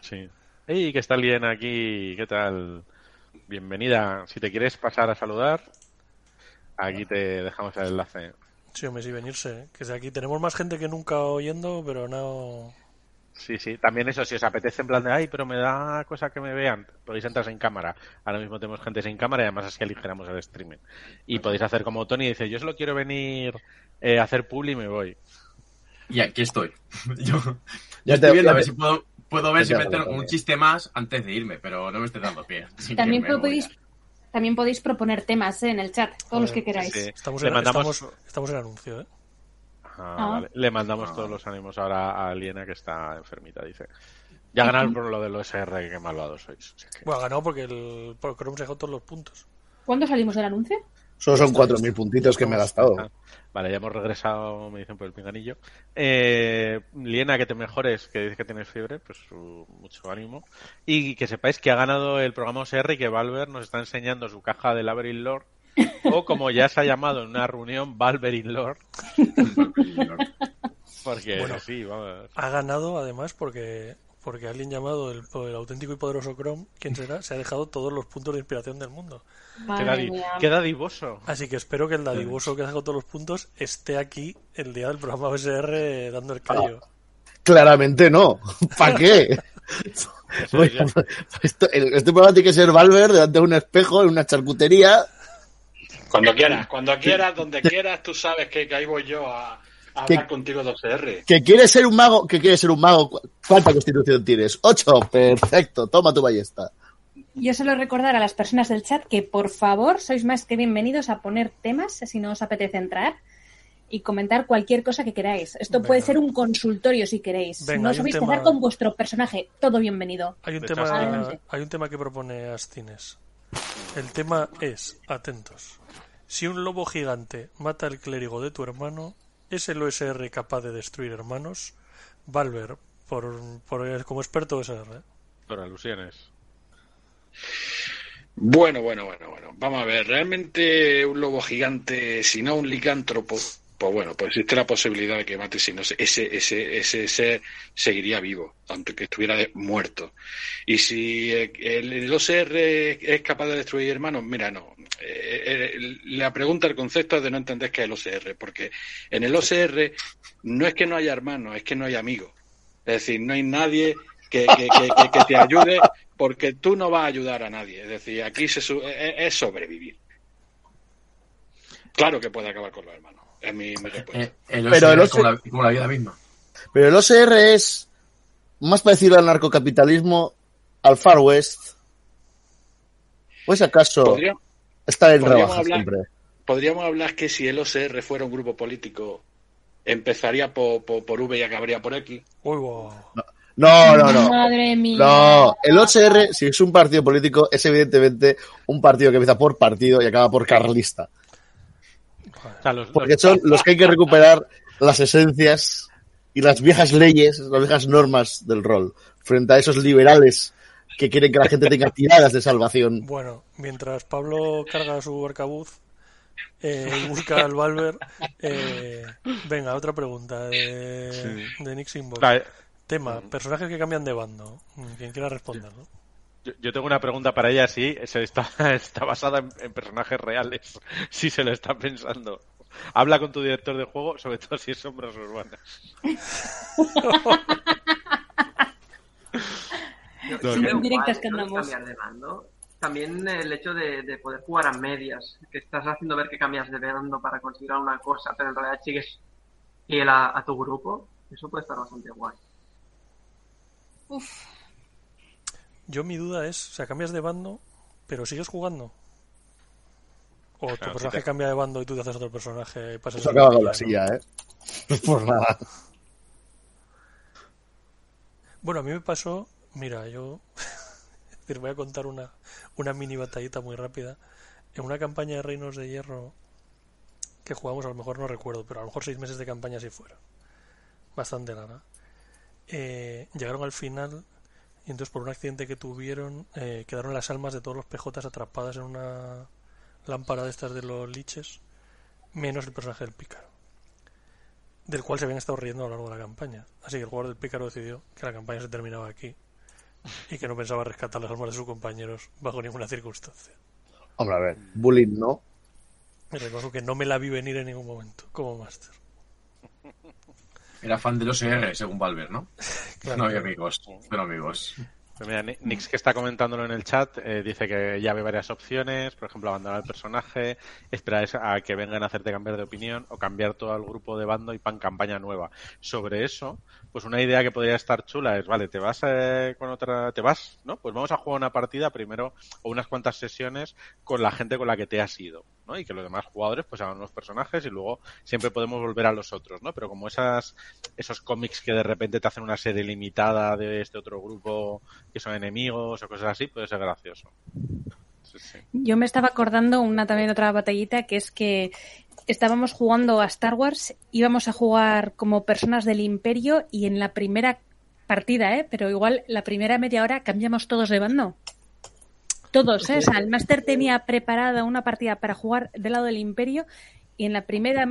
Sí. Hey, que está alguien aquí, ¿qué tal? Bienvenida. Si te quieres pasar a saludar, aquí te dejamos el enlace. Sí, hombre, sí, venirse. Que sea, aquí tenemos más gente que nunca oyendo, pero no. Sí, sí. También eso, si os apetece en plan de, ay, pero me da cosa que me vean, podéis entrar en cámara. Ahora mismo tenemos gente sin cámara y además así aligeramos el streaming. Y podéis hacer como Tony dice, yo solo quiero venir eh, a hacer publi y me voy. Y aquí estoy. [LAUGHS] Yo, estoy viendo a ver si puedo, puedo ver si meter un chiste más antes de irme, pero no me estoy dando pie. [LAUGHS] También podéis, también podéis proponer temas ¿eh? en el chat, todos los que queráis. Estamos, en, mandamos... estamos, en anuncio, ¿eh? Ah, ah. Vale. Le mandamos ah. todos los ánimos ahora a Liena que está enfermita, dice. Ya ganaron por lo del OSR, que malvados sois. Bueno, ha ganado porque el Chrome se dejó todos los puntos. ¿Cuándo salimos del anuncio? Solo son 4.000 puntitos que me he gastado. Vale, ya hemos regresado, me dicen por el pinganillo. Eh, Liena, que te mejores, que dices que tienes fiebre, pues mucho ánimo. Y que sepáis que ha ganado el programa OSR y que Valver nos está enseñando su caja de Labyrinth Lord. o como ya se ha llamado en una reunión, Valverin Lord. [LAUGHS] porque bueno, sí, vamos. Ha ganado además porque porque alguien llamado el, auténtico y poderoso Chrome, ¿quién será? Se ha dejado todos los puntos de inspiración del mundo. Qué, dadivoso. Así que espero que el dadivoso que ha dejado todos los puntos esté aquí el día del programa OSR dando el callo. claramente no. [LAUGHS] ¿Para qué? [LAUGHS] [LAUGHS] esto, este programa tiene que ser Valver delante de un espejo en una charcutería. Cuando quieras, cuando quieras, donde quieras, tú sabes que, ahí voy yo a, hablar contigo. Que quieres ser un mago, que quieres ser un mago. ¿Cuánta constitución tienes? Ocho, perfecto, toma tu ballesta. Yo solo recordar a las personas del chat que por favor sois más que bienvenidos a poner temas si no os apetece entrar y comentar cualquier cosa que queráis. Esto puede ser un consultorio si queréis. no os vais a tema... con vuestro personaje. Todo bienvenido. Hay un, tema, hay un tema que propone Astines. El tema es, atentos, si un lobo gigante mata al clérigo de tu hermano, ¿es el OSR capaz de destruir hermanos? Valver, por, por, como experto OSR. Por alusiones. Bueno, bueno, bueno, bueno. Vamos a ver. Realmente un lobo gigante, si no un licántropo, pues bueno, pues existe la posibilidad de que mate si no ese, ese, ese ser seguiría vivo, aunque estuviera muerto. Y si el, OCR es capaz de destruir hermanos, mira, no. Eh, eh, la pregunta, el concepto es de no entender qué es el OCR, porque en el OCR no es que no haya hermanos, es que no hay amigos. Es decir, no hay nadie que, que, que, te ayude porque tú no vas a ayudar a nadie. Es decir, aquí se, es sobrevivir. Claro que puede acabar con los hermanos. Es mi, eh, pero el como, la, vida misma. Pero el OCR es más parecido al narcocapitalismo, al Far West. ¿Pues acaso está en rebaja siempre? Podríamos hablar que si el OCR fuera un grupo político, empezaría por, por, V y acabaría por X. no. No, no, no. Madre mía. No, el OCR, si es un partido político, es evidentemente un partido que empieza por partido y acaba por carlista. Porque son los que hay que recuperar las esencias y las viejas leyes, las viejas normas del rol, frente a esos liberales que quieren que la gente tenga tiradas de salvación. Bueno, mientras Pablo carga su arcabuz eh, y busca al Valver, eh, venga, otra pregunta de, de Nick Tema, personajes que cambian de bando. Quien quiera responder, ¿no? Yo, tengo una pregunta para ella, sí, se está, [LAUGHS] está basada en, personajes reales, [LAUGHS] si se lo está pensando. Habla con tu director de juego, sobre todo si es sombras urbanas. [LAUGHS] También el hecho de, poder jugar a medias, que estás haciendo ver que cambias de bando para conseguir una cosa, pero en realidad sigues fiel a, a tu grupo, eso puede estar bastante guay. Uf. Yo mi duda es, o sea, cambias de bando, pero sigues jugando. O tu personaje cambia de bando y tú te haces otro personaje y pasas Eso acaba con la silla, ¿eh? [LAUGHS] por nada. Bueno, a mí me pasó, mira, yo [LAUGHS] decir, voy a contar una, una mini batallita muy rápida. En una campaña de Reinos de Hierro que jugamos, a lo mejor no recuerdo, pero a lo mejor seis meses de campaña si fuera. Bastante larga. Eh, llegaron al final y entonces por un accidente que tuvieron eh, quedaron las almas de todos los PJs atrapadas en una lámpara de estas de los liches, menos el personaje del pícaro, del cual se habían estado riendo a lo largo de la campaña. Así que el jugador del pícaro decidió que la campaña se terminaba aquí y que no pensaba rescatar las almas de sus compañeros bajo ninguna circunstancia. Hombre, a ver, bullying no. Me recuerdo que no me la vi venir en ningún momento como máster. Era fan de los OCR, según Valver, ¿no? [LAUGHS] No hay amigos, pero amigos. Pues mira, Nix que está comentándolo en el chat eh, dice que ya ve varias opciones, por ejemplo, abandonar el personaje, esperar a que vengan a hacerte cambiar de opinión o cambiar todo el grupo de bando y pan campaña nueva. Sobre eso, pues una idea que podría estar chula es, vale, te vas eh, con otra, te vas, ¿no? Pues vamos a jugar una partida primero o unas cuantas sesiones con la gente con la que te has ido, Y que los demás jugadores pues hagan unos personajes y luego siempre podemos volver a los otros, ¿no? Pero como esas, esos cómics que de repente te hacen una serie limitada de este otro grupo que son enemigos o cosas así, puede ser gracioso. Yo me estaba acordando una también otra batallita que es que estábamos jugando a Star Wars, íbamos a jugar como personas del Imperio y en la primera partida, ¿eh? pero igual la primera media hora cambiamos todos de bando. Todos, ¿eh? O sea, el máster tenía preparada una partida para jugar del lado del Imperio y en la primera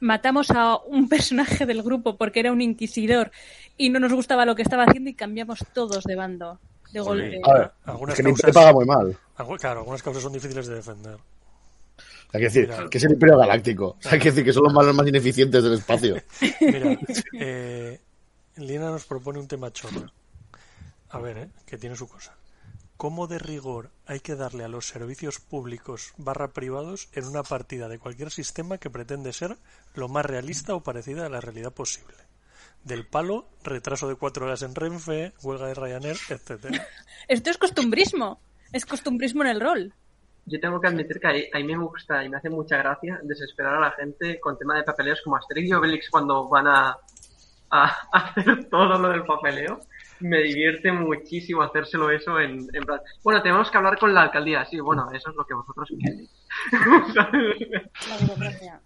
matamos a un personaje del grupo porque era un inquisidor y no nos gustaba lo que estaba haciendo y cambiamos todos de bando. De golpe. algunas causas, paga muy mal. Claro, algunas causas son difíciles de defender. Hay que decir que es el Imperio Galáctico. Hay que decir que son los malos más ineficientes del espacio. [LAUGHS] Mira, [LAUGHS] eh, Lina nos propone un tema chorro. A ver, ¿eh? que tiene su cosa. ¿Cómo de rigor hay que darle a los servicios públicos barra privados en una partida de cualquier sistema que pretende ser lo más realista o parecida a la realidad posible? Del palo, retraso de cuatro horas en Renfe, huelga de Ryanair, etcétera. [LAUGHS] Esto es costumbrismo. Es costumbrismo en el rol. Yo tengo que admitir que a mí, me gusta y me hace mucha gracia desesperar a la gente con tema de papeleos como Asterix y Obelix cuando van a, a hacer todo lo del papeleo me divierte muchísimo hacérselo eso en, plan. Bueno, tenemos que hablar con la alcaldía. Sí, bueno, eso es lo que vosotros queréis. [LAUGHS]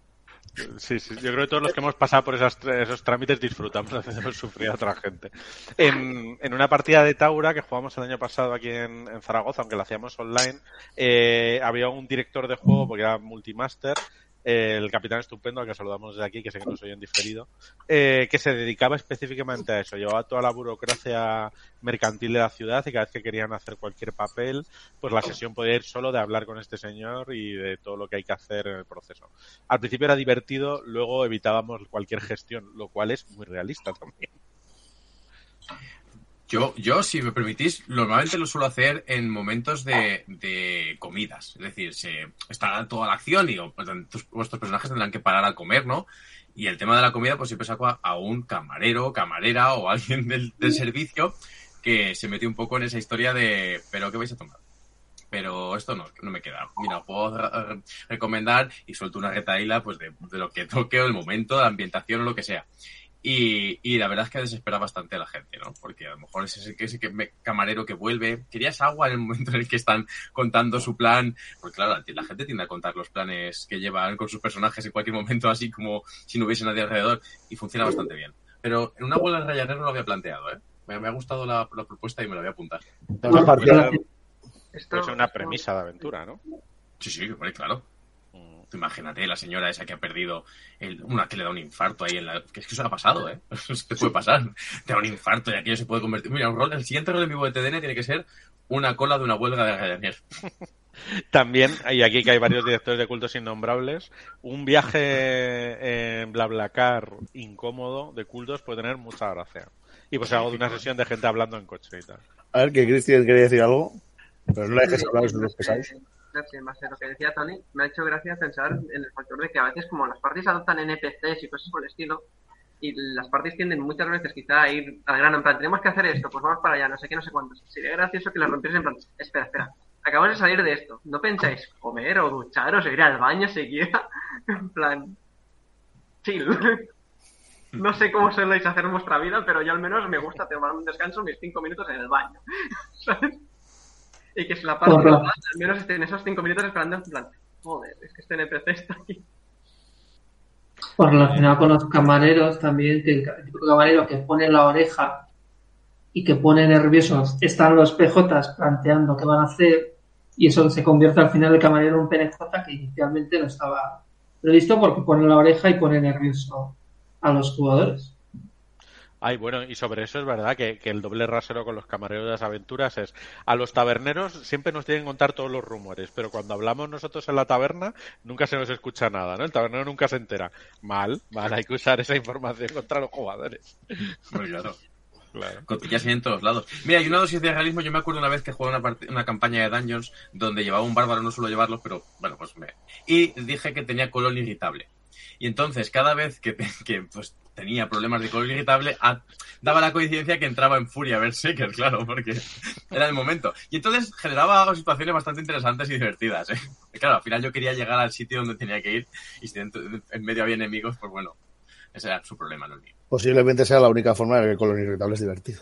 Sí, sí, yo creo que todos los que hemos pasado por esas, esos trámites disfrutamos hacemos sufrir a otra gente. En, en, una partida de Taura que jugamos el año pasado aquí en, en Zaragoza, aunque la hacíamos online, eh, había un director de juego, porque era multimaster, el capitán estupendo, al que saludamos desde aquí, que sé que nos oyen diferido, eh, que se dedicaba específicamente a eso, llevaba toda la burocracia mercantil de la ciudad y cada vez que querían hacer cualquier papel, pues la sesión podía ir solo de hablar con este señor y de todo lo que hay que hacer en el proceso. Al principio era divertido, luego evitábamos cualquier gestión, lo cual es muy realista también. Yo, yo, si me permitís, normalmente lo suelo hacer en momentos de, de comidas. Es decir, se está toda la acción y pues, vuestros personajes tendrán que parar a comer, ¿no? Y el tema de la comida, pues siempre saco a, un camarero, camarera o alguien del, del servicio que se metió un poco en esa historia de, ¿pero qué vais a tomar? pero esto no, no me queda. Mira, puedo recomendar y suelto una retaíla pues de, de, lo que toque o el momento, la ambientación o lo que sea. Y, y, la verdad es que desespera bastante a la gente, ¿no? Porque a lo mejor es ese, ese camarero que vuelve. ¿Querías agua en el momento en el que están contando su plan? Porque claro, la gente tiende a contar los planes que llevan con sus personajes en cualquier momento, así como si no hubiese nadie alrededor. Y funciona bastante bien. Pero en una bola de Ryanair no lo había planteado, ¿eh? Me, ha gustado la, propuesta y me la voy a apuntar. Es una premisa de aventura, ¿no? Sí, sí, claro. Imagínate la señora esa que ha perdido una que le da un infarto ahí en la. Que es que eso ha pasado, ¿eh? [LAUGHS] Eso te puede pasar. Te da un infarto y aquello se puede convertir. Mira, un rol, el siguiente rol en vivo de TDN tiene que ser una cola de una huelga de Ryanair. [LAUGHS] También, y aquí que hay varios directores de cultos innombrables, un viaje en BlaBlaCar incómodo de cultos puede tener mucha gracia. Y pues hago de una sesión de gente hablando en coche y tal. A ver, que Cristian quería decir algo, pero no le dejes hablar los pesáis más de lo que decía Tony, me ha hecho gracia pensar en el factor de que a veces como las parties adoptan NPCs y cosas por el estilo, y las parties tienden muchas veces quizá a ir al grano, en plan, tenemos que hacer esto, pues vamos para allá, no sé qué, no sé cuántos. Sería gracioso que las rompieras en plan, espera, espera, acabamos de salir de esto, ¿no pensáis comer o ducharos o ir al baño siquiera? [LAUGHS] en plan, chill. [LAUGHS] no sé cómo soléis hacer en vuestra vida, pero yo al menos me gusta tomar un descanso mis cinco minutos en el baño. [LAUGHS] ¿Sabes? Y que es la parte al menos estén esos cinco minutos esperando en plan, joder, es que este NPC está aquí. Pues relacionado con los camareros también, que el tipo camarero que pone la oreja y que pone nerviosos, están los PJs planteando qué van a hacer y eso se convierte al final el camarero en un PNJ que inicialmente no estaba previsto porque pone la oreja y pone nervioso a los jugadores. Ay, bueno, y sobre eso es verdad que, el doble rasero con los camareros de las aventuras es a los taberneros siempre nos tienen que contar todos los rumores, pero cuando hablamos nosotros en la taberna nunca se nos escucha nada, ¿no? El tabernero nunca se entera. Mal, mal, hay que usar esa información contra los jugadores. Muy claro. Claro. Cotillas en todos lados. Mira, hay una dosis de realismo. Yo me acuerdo una vez que jugué una, una campaña de Dungeons donde llevaba un bárbaro, no suelo llevarlo, pero bueno, pues me. Y dije que tenía colon irritable. Y entonces, cada vez que, [LAUGHS] que pues, tenía problemas de color irritable, daba la coincidencia que entraba en furia a ver Shaker, claro, porque era el momento. Y entonces generaba situaciones bastante interesantes y divertidas. ¿eh? claro, al final yo quería llegar al sitio donde tenía que ir y si en medio había enemigos, pues bueno, ese era su problema, no el mío. Posiblemente sea la única forma de que el color irritable es divertido.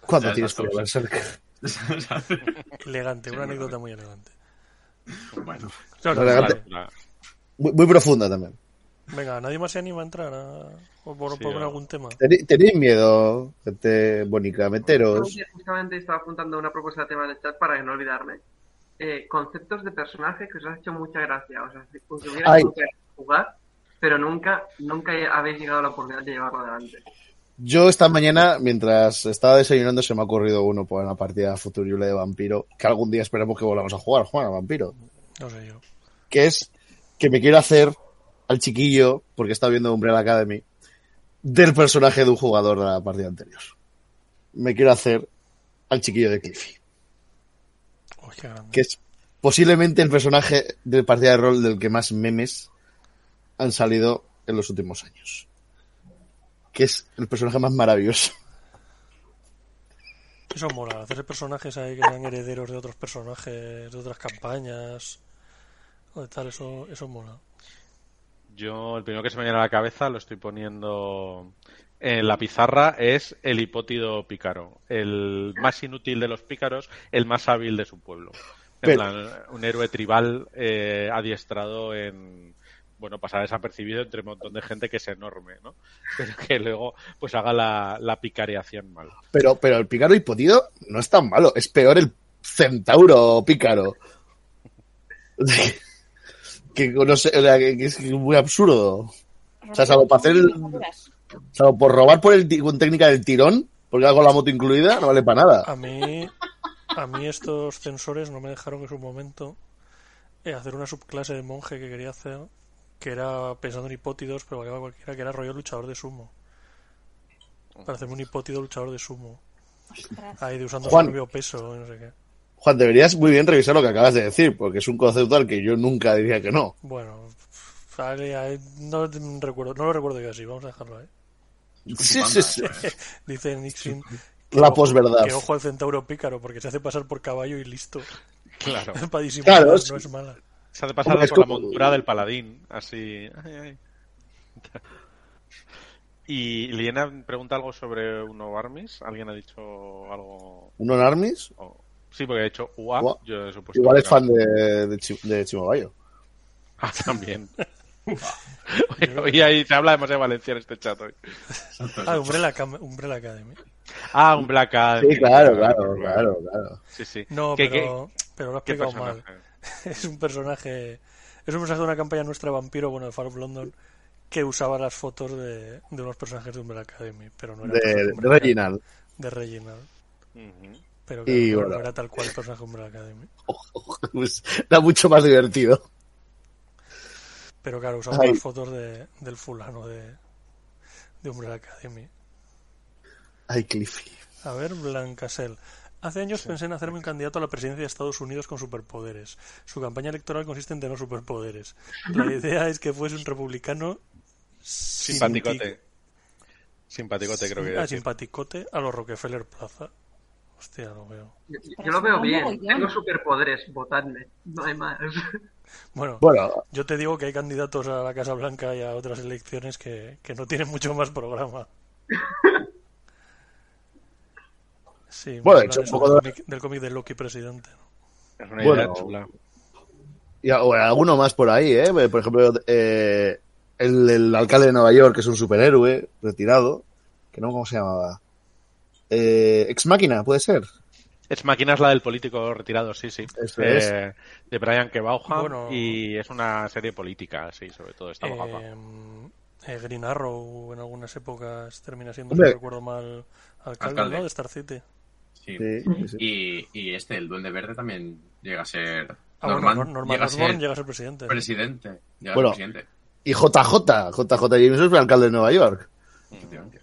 Cuando tienes que cerca. [LAUGHS] elegante, una anécdota muy elegante. Bueno, muy, muy profunda también. Venga, ¿nadie más se anima a entrar por, por, algún tema? ¿Tenéis miedo, gente bonita? Meteros. Justamente estaba apuntando una propuesta de tema en el chat para no olvidarme. Eh, conceptos de personaje que os ha hecho mucha gracia. O sea, si hubiera jugar, pero nunca, nunca habéis llegado a la oportunidad de llevarlo adelante. Yo esta mañana, mientras estaba desayunando, se me ha ocurrido uno por una partida futurible de vampiro, que algún día esperemos que volvamos a jugar, Juan, a vampiro. No sé yo. Que es que me quiero hacer al chiquillo, porque está viendo Umbrella Academy, del personaje de un jugador de la partida anterior. Me quiero hacer al chiquillo de Cliffy. que es posiblemente el personaje de partida de rol del que más memes han salido en los últimos años. Que es el personaje más maravilloso. Eso mola, hacer personajes ahí que sean herederos de otros personajes, de otras campañas, o de tal, eso, eso mola. Yo, el primero que se me viene a la cabeza, lo estoy poniendo en la pizarra, es el hipótido pícaro. El más inútil de los pícaros, el más hábil de su pueblo. En plan, un héroe tribal eh, adiestrado en, bueno, pasar desapercibido entre un montón de gente que es enorme, ¿no? [LAUGHS] Pero que luego pues haga la, la picareación mal. Pero, pero el pícaro hipótido no es tan malo, es peor el centauro pícaro. [LAUGHS] que, no sé, que es muy absurdo. O sea, salvo para hacer el, salvo por robar por el, con técnica del tirón, porque hago la moto incluida, no vale para nada. A mí, a mí estos censores no me dejaron en su momento eh, hacer una subclase de monje que quería hacer, que era pensando en hipótidos, pero valía cualquiera, que era rollo luchador de sumo. Para hacerme un hipótido luchador de sumo. Ahí de usando Juan, su propio peso, no sé qué. Juan, deberías muy bien revisar lo que acabas de decir, porque es un concepto al que yo nunca diría que no. Bueno, no recuerdo, no lo recuerdo yo así, vamos a dejarlo ahí. Sí, sí, sí. [LAUGHS] Dice Nixon. La posverdad. Que ojo al centauro pícaro, porque se hace pasar por caballo y listo. Claro. [LAUGHS] Para disimular, Claro, no es mala. Se hace pasar por la montura del paladín, así. Ay, ay. Y Liena pregunta algo sobre uno Armis. ¿Alguien ha dicho algo? ¿Uno en Armis? O- Sí, porque ha dicho UA. Ua. Yo he supuesto Igual es fan de, de, Chi- de Chimobayo. Ah, también. [LAUGHS] Oye, Hoy ahí se habla demasiado valencia en este chat hoy. Ah, Umbrella, Umbrella Academy. Ah, Black Academy. Sí, claro, claro, claro, claro. Sí, sí. No, ¿Qué- pero, pero lo has qué explicado mal. [LAUGHS] Es un personaje. Es un personaje de una campaña nuestra de vampiro, bueno, de Far of London, que usaba las fotos de, de unos personajes de Umbrella Academy, pero no era De, de Umbrella Reginald. De Reginald. Ujú. Pero Y claro, no bueno. era tal cual el personaje de Umbrella Academy. Pues, era mucho más divertido. Pero claro, usamos Ay. las fotos de, del fulano de, de Umbrella Academy. Ay, Cliffy. A ver, Blancasel. Hace años pensé en hacerme un candidato a la presidencia de Estados Unidos con superpoderes. Su campaña electoral consiste en tener superpoderes. La idea es que fuese un republicano Simpaticote. Simpaticote, creo que Ah, simpaticote a los Rockefeller Plaza. Hostia, lo veo. Yo, yo lo veo bien. Tengo superpoderes, votadme. No hay más. Bueno, Bueno, yo te digo que hay candidatos a la Casa Blanca y a otras elecciones que, que no tienen mucho más programa. Sí, Bueno, hecho, un poco de- del cómic- del cómic de Loki presidente. ¿no? Es una idea Bueno. chula. y alguno más por ahí, ¿eh? Por ejemplo, eh, el, el alcalde de Nueva York, que es un superhéroe retirado, que no, ¿cómo se llamaba? Eh, Ex Máquina, puede ser. Es Máquina es la del político retirado, sí, sí. Eso Eh, es. De Brian Kebauham Bueno. y es una serie política, sí, sobre todo. Está guapa. Eh, eh, Green Arrow en algunas épocas termina siendo, Hombre. si no recuerdo mal, alcalde, Alcalde. ¿no? de Star City. Sí. Sí, sí, sí. Y, y este, el Duende Verde, también llega a ser. Ah, bueno, Norman, Nor- Norman llega a Osborn ser llega a ser presidente. presidente. Llega a Bueno. ser presidente. Y JJ, JJ Jameson es el alcalde de Nueva York. efectivamente.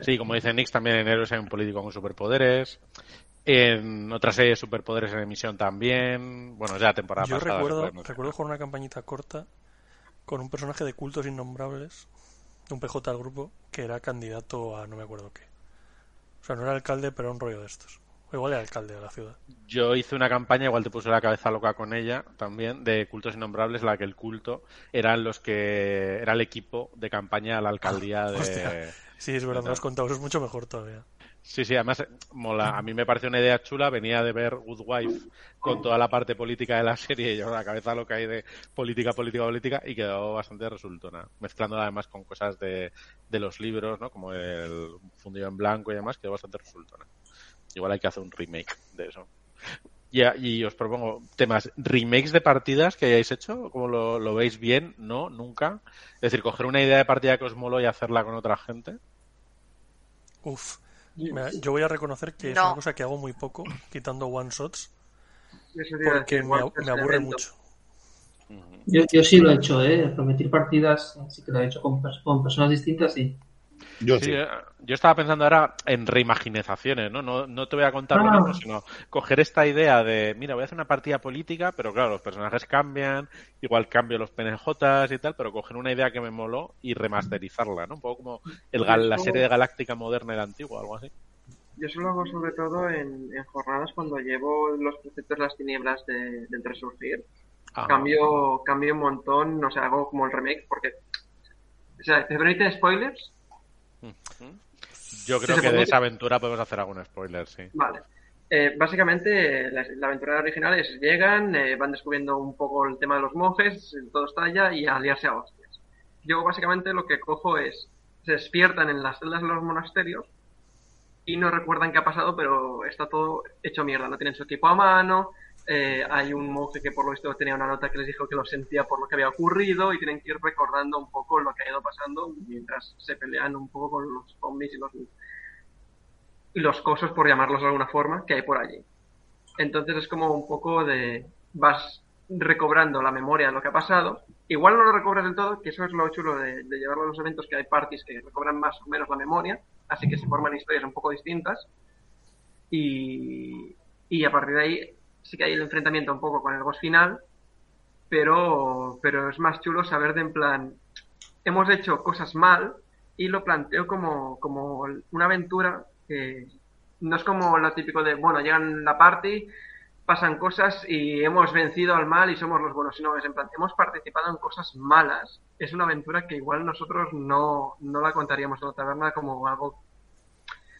Sí, como dice Nix, también en Héroes hay un político con superpoderes. En otra serie de superpoderes en emisión también. Bueno, ya temporada Yo pasada. recuerdo, recuerdo jugar una campañita corta con un personaje de cultos innombrables, un PJ al grupo, que era candidato a no me acuerdo qué. O sea, no era alcalde, pero era un rollo de estos. O igual era alcalde de la ciudad. Yo hice una campaña, igual te puse la cabeza loca con ella también, de cultos innombrables, la que el culto eran los que era el equipo de campaña a la alcaldía de. [LAUGHS] Hostia. Sí, es verdad, me has contado, eso es mucho mejor todavía. Sí, sí, además eh, mola. A mí me parece una idea chula. Venía de ver Good Wife con toda la parte política de la serie y yo la cabeza lo que hay de política, política, política y quedó bastante resultona. Mezclándola además con cosas de, de los libros, ¿no? Como el fundido en blanco y demás, quedó bastante resultona. Igual hay que hacer un remake de eso. Y, a- y os propongo temas, remakes de partidas que hayáis hecho, como lo, lo veis bien, no, nunca. Es decir, coger una idea de partida que os moló y hacerla con otra gente. Uf. Mira, yo voy a reconocer que es una cosa que hago muy poco, quitando one shots, porque me, aburre mucho. Yo, yo sí lo he hecho, ¿eh? Repetir partidas, sí que lo he hecho con, con personas distintas, sí. Yo sí. Eh, yo estaba pensando ahora en reimaginaciones, ¿no? No, no te voy a contar lo Ah. mismo, sino coger esta idea de, mira, voy a hacer una partida política, pero claro, los personajes cambian, igual cambio los PNJs y tal, pero coger una idea que me moló y remasterizarla, ¿no? Un poco como el, la serie de Galáctica moderna y la antigua, algo así. Yo eso lo hago sobre todo en, en jornadas cuando llevo los preceptos de las tinieblas de, del resurgir. Ah. Cambio, cambio un montón, no sé, hago como el remake porque... O sea, ¿te permiten spoilers? Yo creo que de esa aventura podemos hacer algún spoiler, sí. Vale. Eh, básicamente, la, la aventura original es llegan, eh, van descubriendo un poco el tema de los monjes, todo estalla y a liarse a hostias. Yo básicamente lo que cojo es, se despiertan en las celdas de los monasterios y no recuerdan qué ha pasado, pero está todo hecho mierda. No tienen su equipo a mano, eh, hay un monje que por lo visto tenía una nota que les dijo que lo sentía por lo que había ocurrido y tienen que ir recordando un poco lo que ha ido pasando mientras se pelean un poco con los zombies y los y los cosos, por llamarlos de alguna forma, que hay por allí. Entonces es como un poco de vas recobrando la memoria de lo que ha pasado. Igual no lo recobras del todo, que eso es lo chulo de, de llevarlo a los eventos, que hay parties que recobran más o menos la memoria, así que se forman historias un poco distintas. Y, y a partir de ahí sí que hay el enfrentamiento un poco con el boss final, pero, pero es más chulo saber de en plan, hemos hecho cosas mal y lo planteo como, como una aventura que no es como lo típico de, bueno, llegan la party, pasan cosas y hemos vencido al mal y somos los buenos, sino es en plan, hemos participado en cosas malas. Es una aventura que igual nosotros no, no la contaríamos en la taberna como algo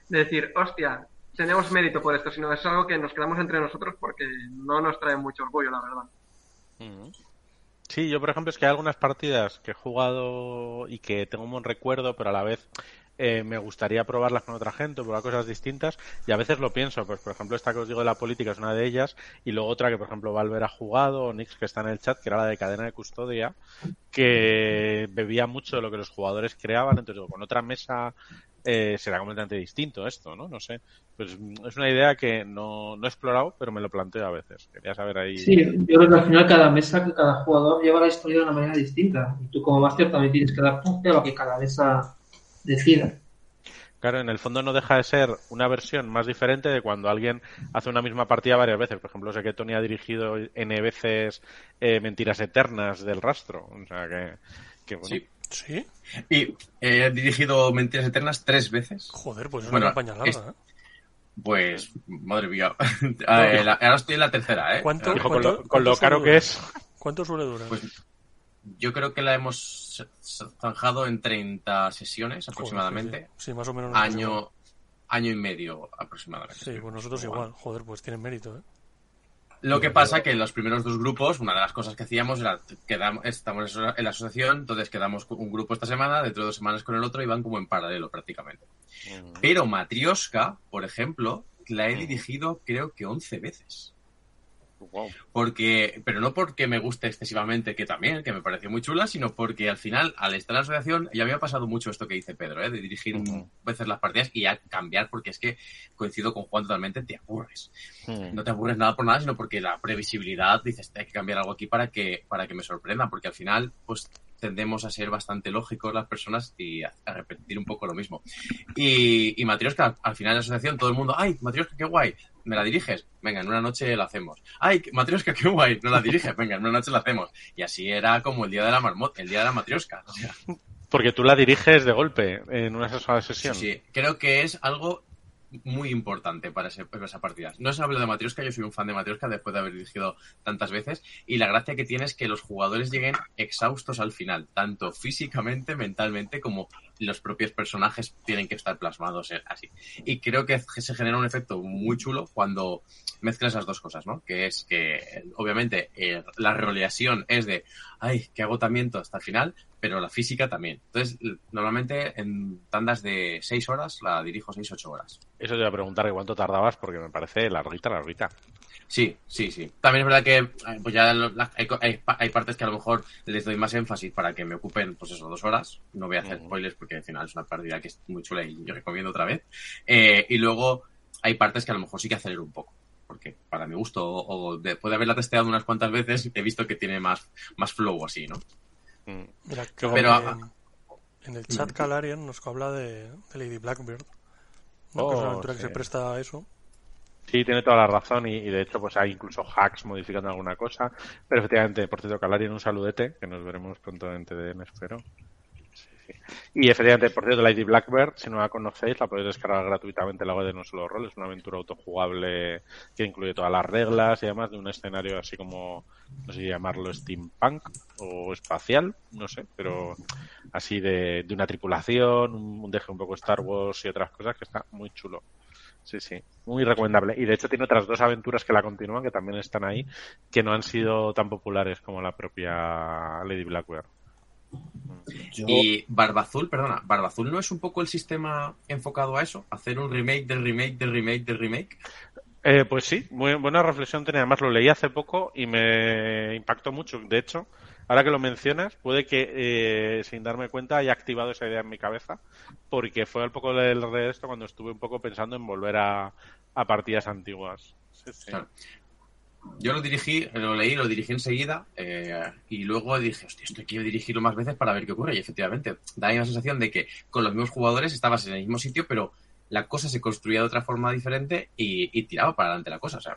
de decir, hostia, tenemos mérito por esto, sino es algo que nos quedamos entre nosotros porque no nos trae mucho orgullo, la verdad. Sí, yo por ejemplo es que hay algunas partidas que he jugado y que tengo un buen recuerdo, pero a la vez eh, me gustaría probarlas con otra gente, probar cosas distintas y a veces lo pienso, pues por ejemplo esta que os digo de la política es una de ellas y luego otra que por ejemplo Valver ha jugado o Nix que está en el chat, que era la de cadena de custodia, que bebía mucho de lo que los jugadores creaban, entonces con otra mesa eh, será completamente distinto esto, ¿no? No sé. Pues es una idea que no, no he explorado, pero me lo planteo a veces. Quería saber ahí. Sí, yo creo que al final cada mesa, cada jugador lleva la historia de una manera distinta. Y tú como máster también tienes que adaptarte a lo que cada mesa decida. Claro, en el fondo no deja de ser una versión más diferente de cuando alguien hace una misma partida varias veces. Por ejemplo, sé que Tony ha dirigido N veces eh, Mentiras Eternas del Rastro. O sea que, que bueno. Sí. ¿Sí? Y he dirigido Mentiras Eternas tres veces. Joder, pues es Bueno, una campaña larga, es- ¿eh? Pues, madre mía. [LAUGHS] Eh, la- ahora estoy en la tercera, ¿eh? ¿Cuánto- Dijo, con cuánto- lo, con lo cuánto caro suele que durar? es. ¿Cuánto suele durar? Pues yo creo que la hemos zanjado en 30 sesiones aproximadamente. Joder, sí, sí. Sí, más o menos. nos Año, año y medio aproximadamente. Sí, pues nosotros igual. Joder, pues tienen mérito, ¿eh? Lo que pasa que en los primeros dos grupos, una de las cosas que hacíamos era, quedamos, estamos en la asociación, entonces quedamos con un grupo esta semana, dentro de dos semanas con el otro, y van como en paralelo prácticamente. Pero Matrioska, por ejemplo, la he dirigido creo que 11 veces. Porque, pero no porque me guste excesivamente, que también, que me pareció muy chula, sino porque al final, al estar en la asociación, ya me ha pasado mucho esto que dice Pedro, ¿eh? de dirigir veces las partidas y ya cambiar, porque es que coincido con Juan totalmente, te aburres. No te aburres nada por nada, sino porque la previsibilidad, dices, hay que cambiar algo aquí para que, para que me sorprenda, porque al final, pues tendemos a ser bastante lógicos las personas y a, a repetir un poco lo mismo. Y, y Matrioska, al final de la asociación, todo el mundo, ay, Matrioska, qué guay, ¿me la diriges? Venga, en una noche la hacemos. Ay, Matrioska, qué guay, no la diriges, venga, en una noche la hacemos. Y así era como el día de la marmota, el día de la Matrioska. O sea, Porque tú la diriges de golpe en una sola sesión. Sí, sí. Creo que es algo muy importante para, ese- para esa partida. No os hablo de Matrioska, yo soy un fan de Matrioska después de haber dirigido tantas veces y la gracia que tiene es que los jugadores lleguen exhaustos al final, tanto físicamente, mentalmente, como los propios personajes tienen que estar plasmados así. Y creo que se genera un efecto muy chulo cuando mezclas esas dos cosas, ¿no? Que es que, obviamente, eh, la roleación es de, ay, qué agotamiento hasta el final, pero la física también. Entonces, normalmente en tandas de 6 horas la dirijo 6-8 horas. Eso te iba a preguntar cuánto tardabas porque me parece larguita, larguita. Sí, sí, sí. También es verdad que eh, pues ya lo- la- hay, partes que a lo mejor les doy más énfasis para que me ocupen, pues eso, dos horas. No voy a hacer spoilers porque al final es una partida que es muy chula y yo recomiendo otra vez. Eh, y luego hay partes que a lo mejor sí que acelero un poco. Porque para mi gusto, o, o después de haberla testeado unas cuantas veces, he visto que tiene más, más flow así, ¿no? Mira, Pero que En el chat Calarian nos habla de, Lady Blackbird. Una oh, aventura que se presta a eso. Sí, tiene toda la razón y, de hecho pues hay incluso hacks modificando alguna cosa. Pero efectivamente, por cierto, Calarian, un saludete, que nos veremos pronto en TDM, espero. Y efectivamente, por cierto, Lady Blackbird, si no la conocéis, la podéis descargar gratuitamente en la web de No Solo Rol. Es una aventura autojugable que incluye todas las reglas y además de un escenario así como, no sé si llamarlo steampunk o espacial, no sé, pero así de, de una tripulación, un deje un poco Star Wars y otras cosas que está muy chulo. Sí, sí, muy recomendable. Y de hecho tiene otras dos aventuras que la continúan, que también están ahí, que no han sido tan populares como la propia Lady Blackbird. Y Barbazul, perdona, Barbazul no es un poco el sistema enfocado a eso, hacer un remake del remake del remake del remake. Eh, pues sí, muy buena reflexión tenía. Además lo leí hace poco y me impactó mucho. De hecho, ahora que lo mencionas, puede que eh, sin darme cuenta haya activado esa idea en mi cabeza, porque fue al poco del de esto cuando estuve un poco pensando en volver a, partidas antiguas. Sí, sí. Yo lo dirigí, lo leí, lo dirigí enseguida eh, y luego dije, hostia, esto quiero dirigirlo más veces para ver qué ocurre. Y efectivamente, da la sensación de que con los mismos jugadores estabas en el mismo sitio, pero la cosa se construía de otra forma diferente y, y tiraba para adelante la cosa. O sea,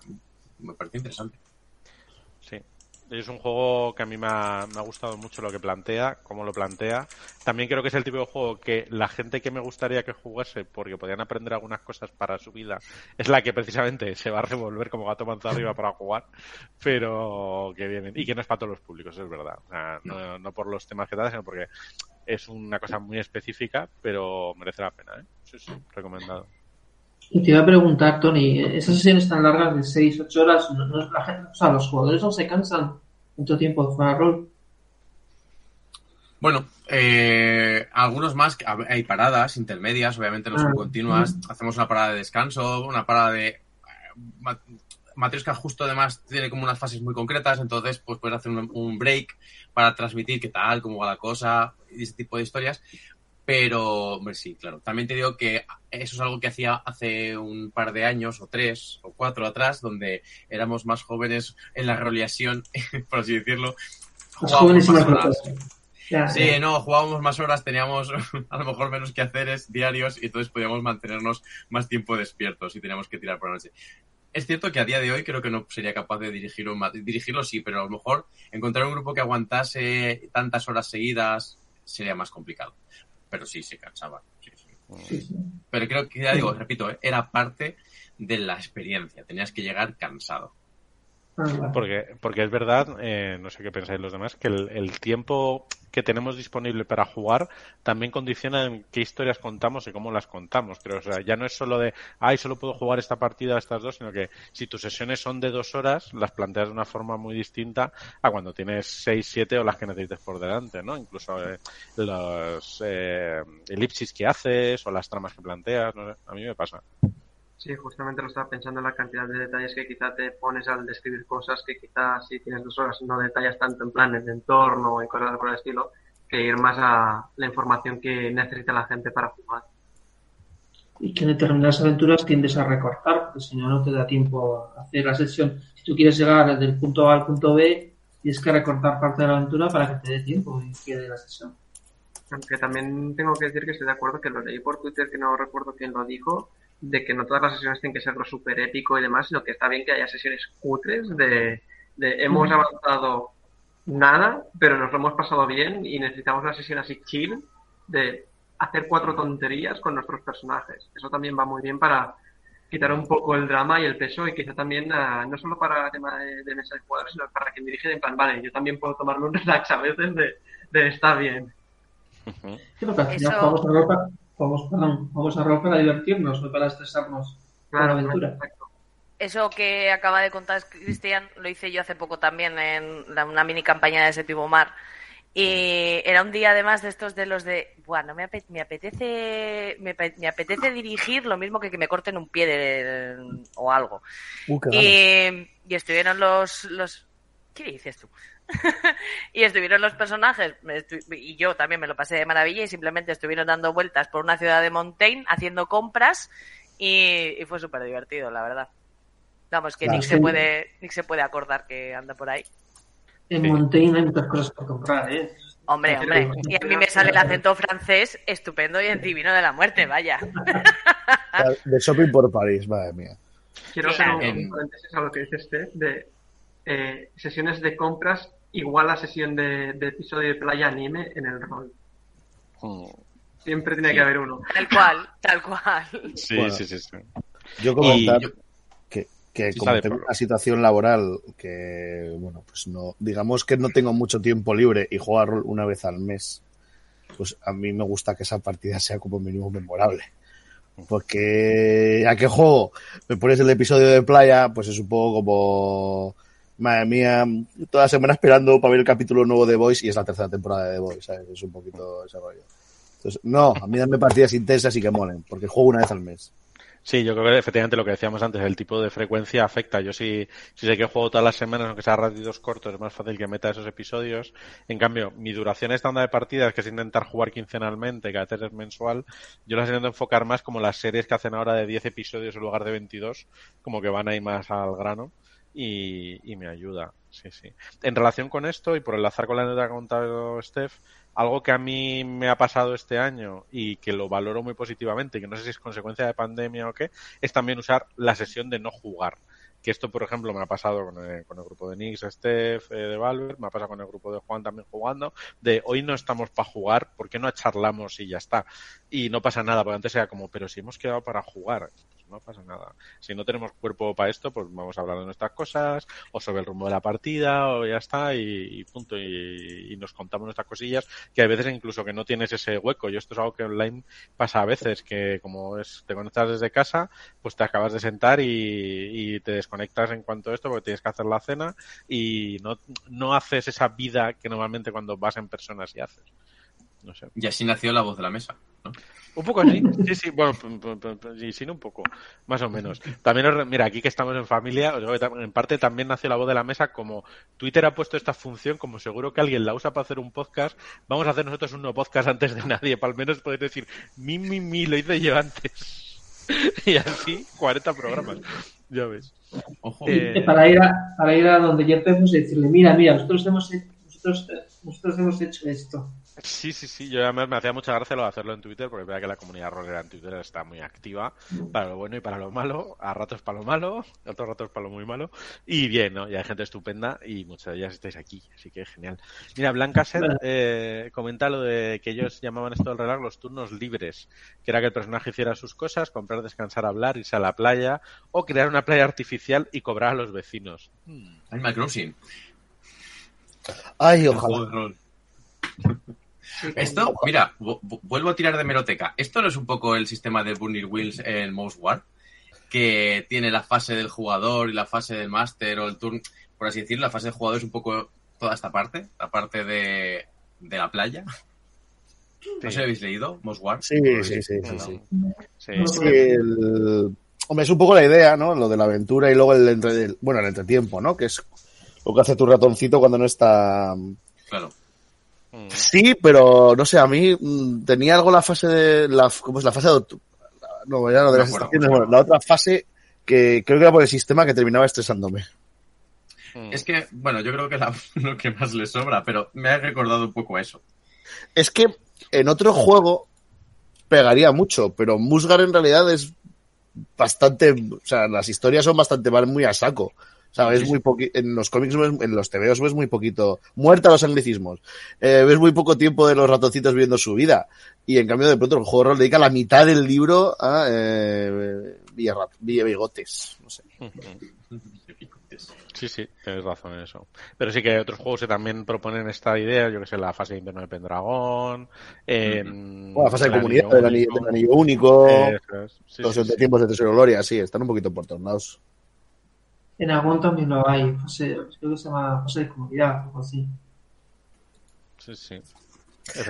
me pareció interesante. Es un juego que a mí me ha, gustado mucho lo que plantea, cómo lo plantea. También creo que es el tipo de juego que la gente que me gustaría que jugase, porque podían aprender algunas cosas para su vida, es la que precisamente se va a revolver como gato manzado arriba para jugar, pero que vienen. Y que no es para todos los públicos, es verdad. no, por los temas que tal, sino porque es una cosa muy específica, pero merece la pena. ¿eh? Sí, sí, recomendado. Y te iba a preguntar, Tony, esas sesiones tan largas de 6, 8 horas, no, la gente, o sea, los jugadores no se cansan mucho tiempo de jugar rol. Bueno, eh, algunos más, hay paradas intermedias, obviamente no son ah, continuas. Hacemos una parada de descanso, una parada de. Eh, Matrioska justo además tiene como unas fases muy concretas, entonces pues puedes hacer un, un, break para transmitir qué tal, cómo va la cosa y ese tipo de historias. Pero, hombre, sí, claro. También te digo que eso es algo que hacía hace un par de años, o tres, o cuatro atrás, donde éramos más jóvenes en la roleación, [LAUGHS] por así decirlo. Jugábamos más horas. sí, no, jugábamos más horas, teníamos [LAUGHS] a lo mejor menos que haceres diarios y entonces podíamos mantenernos más tiempo despiertos y teníamos que tirar por la noche. Es cierto que a día de hoy creo que no sería capaz de dirigirlo, dirigirlo sí, pero a lo mejor encontrar un grupo que aguantase tantas horas seguidas sería más complicado pero sí se cansaba. Pero creo que, ya digo, repito, ¿eh? era parte de la experiencia, tenías que llegar cansado. Porque, porque es verdad, eh, no sé qué pensáis los demás, que el, tiempo que tenemos disponible para jugar también condiciona en qué historias contamos y cómo las contamos. Creo, o sea, ya no es solo de, ay, solo puedo jugar esta partida estas dos, sino que si tus sesiones son de dos horas, las planteas de una forma muy distinta a cuando tienes seis, siete o las que necesites por delante, ¿no? Incluso eh, los eh, elipsis que haces o las tramas que planteas, no sé, a mí me pasa. Sí, justamente lo estaba pensando en la cantidad de detalles que quizá te pones al describir cosas que quizás si tienes dos horas no detallas tanto en plan en entorno en cosas por el estilo, que ir más a la información que necesita la gente para jugar. Y que en determinadas aventuras tiendes a recortar, porque si no, no te da tiempo a hacer la sesión. Si tú quieres llegar del punto A al punto B, tienes que recortar parte de la aventura para que te dé tiempo y quede la sesión. Aunque también tengo que decir que estoy de acuerdo que lo leí por Twitter, que no recuerdo quién lo dijo, de que no todas las sesiones tienen que ser lo súper épico y demás, sino que está bien que haya sesiones cutres de, de hemos avanzado nada, pero nos lo hemos pasado bien y necesitamos una sesión así chill de hacer cuatro tonterías con nuestros personajes. Eso también va muy bien para quitar un poco el drama y el peso y quizá también ah, no solo para el tema de, mesa de jugadores, sino para quien dirige en plan, vale, yo también puedo tomarme un [LAUGHS] relax a veces de, de estar bien. Eso vamos, vamos a rol para divertirnos, no para estresarnos con la aventura. Eso que acaba de contar Cristian lo hice yo hace poco también en una mini campaña de Séptimo Mar. Y era un día además de estos de los de, bueno, me, apetece me, apetece dirigir lo mismo que que me corten un pie de, o algo. Uh, y, y, estuvieron los, los... ¿Qué dices tú? [LAUGHS] y estuvieron los personajes, y yo también me lo pasé de maravilla, y simplemente estuvieron dando vueltas por una ciudad de Montaigne, haciendo compras, y, fue súper divertido, la verdad. Vamos, que Nick, se puede, Nick se puede acordar que anda por ahí. En Montaigne hay muchas cosas por comprar, ¿eh? Hombre, hombre. Y a mí me sale el acento francés estupendo y el divino de la muerte, vaya. De shopping por París, madre mía. Quiero hacer un, paréntesis a lo que dice Steph de eh, sesiones de compras igual a sesión de, episodio de playa anime en el rol. Oh. Siempre tiene que haber uno. Tal cual, tal cual. Sí, sí, sí, Yo comentar que, que como tengo una situación laboral que, bueno, pues no, digamos que no tengo mucho tiempo libre y juego a rol una vez al mes, pues a mí me gusta que esa partida sea como mínimo memorable. Porque a qué juego me pones el episodio de playa, pues es un poco como madre mía, toda la semana esperando para ver el capítulo nuevo de Voice y es la tercera temporada de The Voice, ¿sabes? Es un poquito ese rollo. Entonces, no, a mí dame partidas intensas y que molen, porque juego una vez al mes. Sí, yo creo que efectivamente lo que decíamos antes, el tipo de frecuencia afecta. Yo sí, si sé que juego todas las semanas, aunque sea ratitos cortos, es más fácil que meta esos episodios. En cambio, mi duración estándar de partidas, que es intentar jugar quincenalmente, que a veces es mensual, yo las intento enfocar más como las series que hacen ahora de 10 episodios en lugar de 22, como que van ahí más al grano y, me ayuda. Sí, sí. En relación con esto, y por enlazar con la nota que ha contado Steph, algo que a mí me ha pasado este año y que lo valoro muy positivamente, que no sé si es consecuencia de pandemia o qué, es también usar la sesión de no jugar que esto, por ejemplo, me ha pasado con el, con el grupo de Nix, Steph, eh, de Valver, me ha pasado con el grupo de Juan también jugando, de hoy no estamos para jugar, ¿por qué no charlamos y ya está? Y no pasa nada, porque antes era como, pero si hemos quedado para jugar, no pasa nada. Si no tenemos cuerpo para esto, pues vamos a hablar de nuestras cosas, o sobre el rumbo de la partida, o ya está, y, punto. Y, nos contamos nuestras cosillas, que hay veces incluso que no tienes ese hueco. Yo esto es algo que online pasa a veces, que como es, te conectas desde casa, pues te acabas de sentar y, te desconectas en cuanto a esto, porque tienes que hacer la cena, y no, no haces esa vida que normalmente cuando vas en personas y haces. No sé. Y así nació la voz de la mesa. ¿no? Un poco así, sí, sí, bueno, sí, sí, un poco, más o menos. También, mira, aquí que estamos en familia, en parte también nació la voz de la mesa, como Twitter ha puesto esta función, como seguro que alguien la usa para hacer un podcast, vamos a hacer nosotros un nuevo podcast antes de nadie, para al menos poder decir, mi, mi, mi, lo hice yo antes. [LAUGHS] y así, 40 programas, ya ves. Eh, para, ir a, para ir a donde ya empezamos y decirle, mira, mira, nosotros hemos, nosotros, nosotros hemos hecho esto. Sí, sí, sí. Yo además me hacía mucha gracia lo de hacerlo en Twitter, porque verdad que la comunidad rolera en Twitter está muy activa para lo bueno y para lo malo. A ratos para lo malo, a otros ratos para lo muy malo. Y bien, ¿no? Y hay gente estupenda y muchas de ellas estáis aquí, así que genial. Mira, Blanca Set eh, comenta lo de que ellos llamaban esto del relax los turnos libres, que era que el personaje hiciera sus cosas, comprar, descansar, hablar, irse a la playa o crear una playa artificial y cobrar a los vecinos. Animal Crossing. Ay, ojalá. Esto, mira, vuelvo a tirar de meroteca. ¿Esto no es un poco el sistema de Burning Wheels en Most War? Que tiene la fase del jugador y la fase del máster o el turno, por así decirlo, la fase del jugador es un poco toda esta parte, la parte de, la playa. ¿No sé habéis leído Most War? Sí, sí, sí, sí. Hombre, es un poco la idea, ¿no? Lo de la aventura y luego el, entre... bueno, el entretiempo, ¿no? Que es lo que hace tu ratoncito cuando no está... Claro Mm. Sí, pero no sé, a mí mm, tenía algo la fase de. La, ¿Cómo es la fase de.? No, ya no de las estaciones. Bueno, la otra fase que creo que era por el sistema que terminaba estresándome. Mm. Es que, bueno, yo creo que es [LAUGHS] lo que más le sobra, pero me ha recordado un poco eso. Es que en otro juego pegaría mucho, pero Musgar en realidad es bastante. O sea, las historias son bastante van muy a saco. O sea, ves muy en los cómics, en los TVOs ves muy poquito, muerta los anglicismos, eh, ves muy poco tiempo de los ratoncitos viendo su vida. Y en cambio, de pronto, el juego de rol dedica la mitad del libro a eh, Villa, Bigotes. No sé. Sí, sí, tienes razón en eso. Pero sí que hay otros juegos que también proponen esta idea, yo que sé, la fase de invierno de Pendragón, en... la fase de comunidad del anillo, único, los tiempos de Tesoro Gloria, sí, están un poquito por todos lados. En Agon también lo hay, creo que se llama fase de comunidad, o algo así. Sí, sí.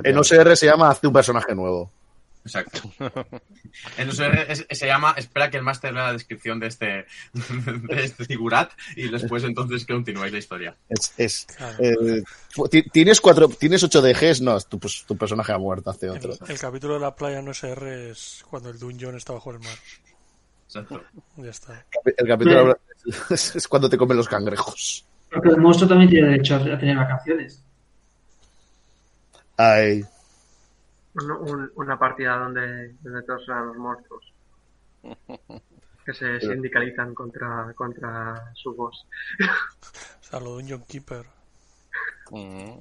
En OSR se llama Hazte un personaje nuevo. Exacto. [LAUGHS] En OSR se llama Espera que el máster lea la descripción de este, de este figurat y después entonces que continuáis la historia. Es, eh, tienes cuatro, tienes ocho DGs, no, tu, pues, tu personaje ha muerto hace otro. El, capítulo de la playa en OSR es cuando el Dungeon está bajo el mar. Exacto. Ya está. El capítulo [LAUGHS] es cuando te comen los cangrejos. Porque el monstruo también tiene derecho a tener vacaciones. Ay. una partida donde, donde todos eran los monstruos. Que se sindicalizan contra, contra su boss. Saludos, John Keeper. Mm.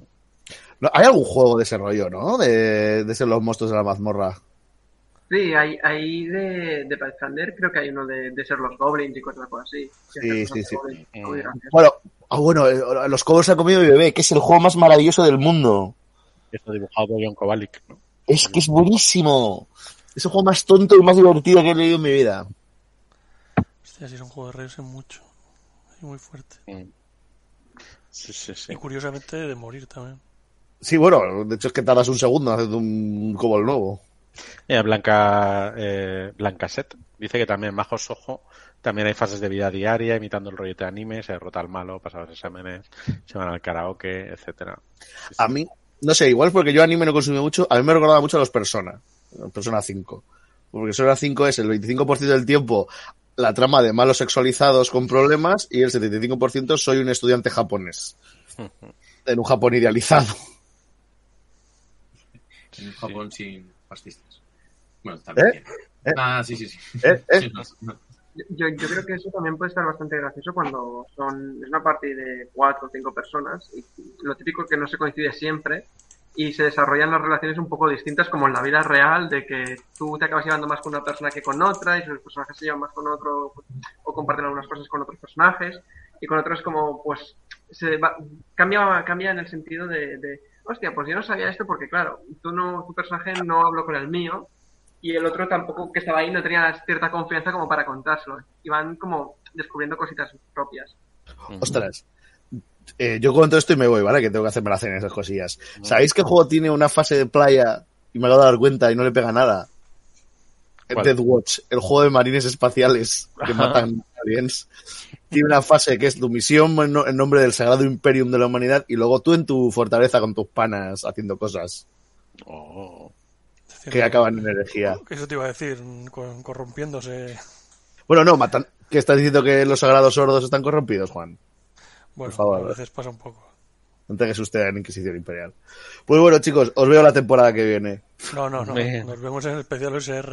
hay algún juego de ese rollo, ¿no? De, de ser los monstruos de la mazmorra. Sí, hay, hay de, de Pathfinder, creo que hay uno de, de ser los goblins y cosas así. Sí, sí, sí. bueno, ah, bueno, eh, los cobos se ha comido mi bebé, que es el juego más maravilloso del mundo. Está dibujado por John Kovalik, ¿no? Es que es buenísimo. Es el juego más tonto y más divertido que he leído en mi vida. Hostia, sí es un juego de reírse mucho. Y muy fuerte. Mm. Sí, sí, sí. Y curiosamente de morir también. Sí, bueno, de hecho es que tardas un segundo haciendo un cobol nuevo. Blanca, eh, Blanca Set dice que también Majos Ojo también hay fases de vida diaria, imitando el rollo de anime, se derrota al malo, pasa los exámenes, se van al karaoke, etcétera. A mí, no sé, igual porque yo anime no consumo mucho, a mí me recordaba mucho a los Persona, Persona 5. Porque Persona 5 es el 25% del tiempo la trama de malos sexualizados con problemas y el 75% soy un estudiante japonés. en un Japón idealizado. En un Japón sin fascistas. Bueno, también. ¿Eh? ¿Eh? Ah, sí, sí, sí. ¿Eh? [LAUGHS] ¿Eh? Yo, yo, creo que eso también puede estar bastante gracioso cuando son es una parte de cuatro o cinco personas y lo típico es que no se coincide siempre y se desarrollan las relaciones un poco distintas como en la vida real de que tú te acabas llevando más con una persona que con otra y los personajes se llevan más con otro o comparten algunas cosas con otros personajes y con otros como pues se va, cambia cambia en el sentido de, de hostia, pues yo no sabía esto porque, claro, tú no, tu personaje no habló con el mío y el otro tampoco que estaba ahí no tenía cierta confianza como para contárselo. Iban como descubriendo cositas propias. Ostras. Eh, yo cuento esto y me voy, ¿vale? Que tengo que hacerme la cena esas cosillas. ¿Sabéis qué juego tiene una fase de playa y me lo he dado dar cuenta y no le pega nada? Dead Watch, el juego de marines espaciales que matan aliens tiene una fase que es tu misión en nombre del sagrado imperium de la humanidad y luego tú en tu fortaleza con tus panas haciendo cosas. Oh. Que acaban en energía. Eso te iba a decir, corrompiéndose. Bueno, no, matan. ¿Qué estás diciendo que los sagrados sordos están corrompidos, Juan? Bueno, Por favor. a veces pasa un poco. No tengas usted en Inquisición Imperial. Pues bueno, chicos, os veo la temporada que viene. No, no, no. Nos vemos en el especial OSR.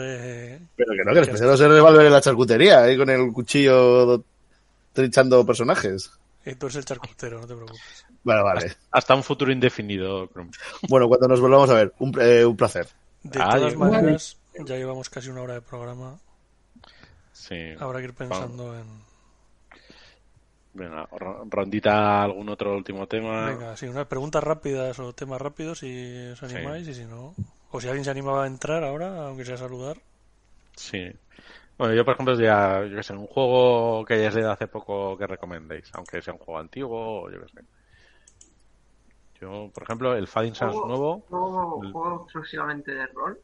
Pero que no, que el especial OSR va a ver en la charcutería, ahí con el cuchillo trinchando personajes. Y tú eres el charcutero, no te preocupes. Vale, vale. Hasta, un futuro indefinido. Bueno, cuando nos volvamos a ver, un, eh, un placer. De todas maneras, ya llevamos casi una hora de programa. Sí. Habrá que ir pensando en. Venga, rondita, algún otro último tema. Venga, sí, unas preguntas rápidas o temas rápidos si os animáis y si no. O si alguien se animaba a entrar ahora, aunque sea saludar. Sí. Bueno, yo por ejemplo, ya, yo que sé, un juego que hayáis leído hace poco que recomendéis, aunque sea un juego antiguo o yo que sé. Yo, por ejemplo, el Fading Sans nuevo. ¿Juego, juego exclusivamente de rol?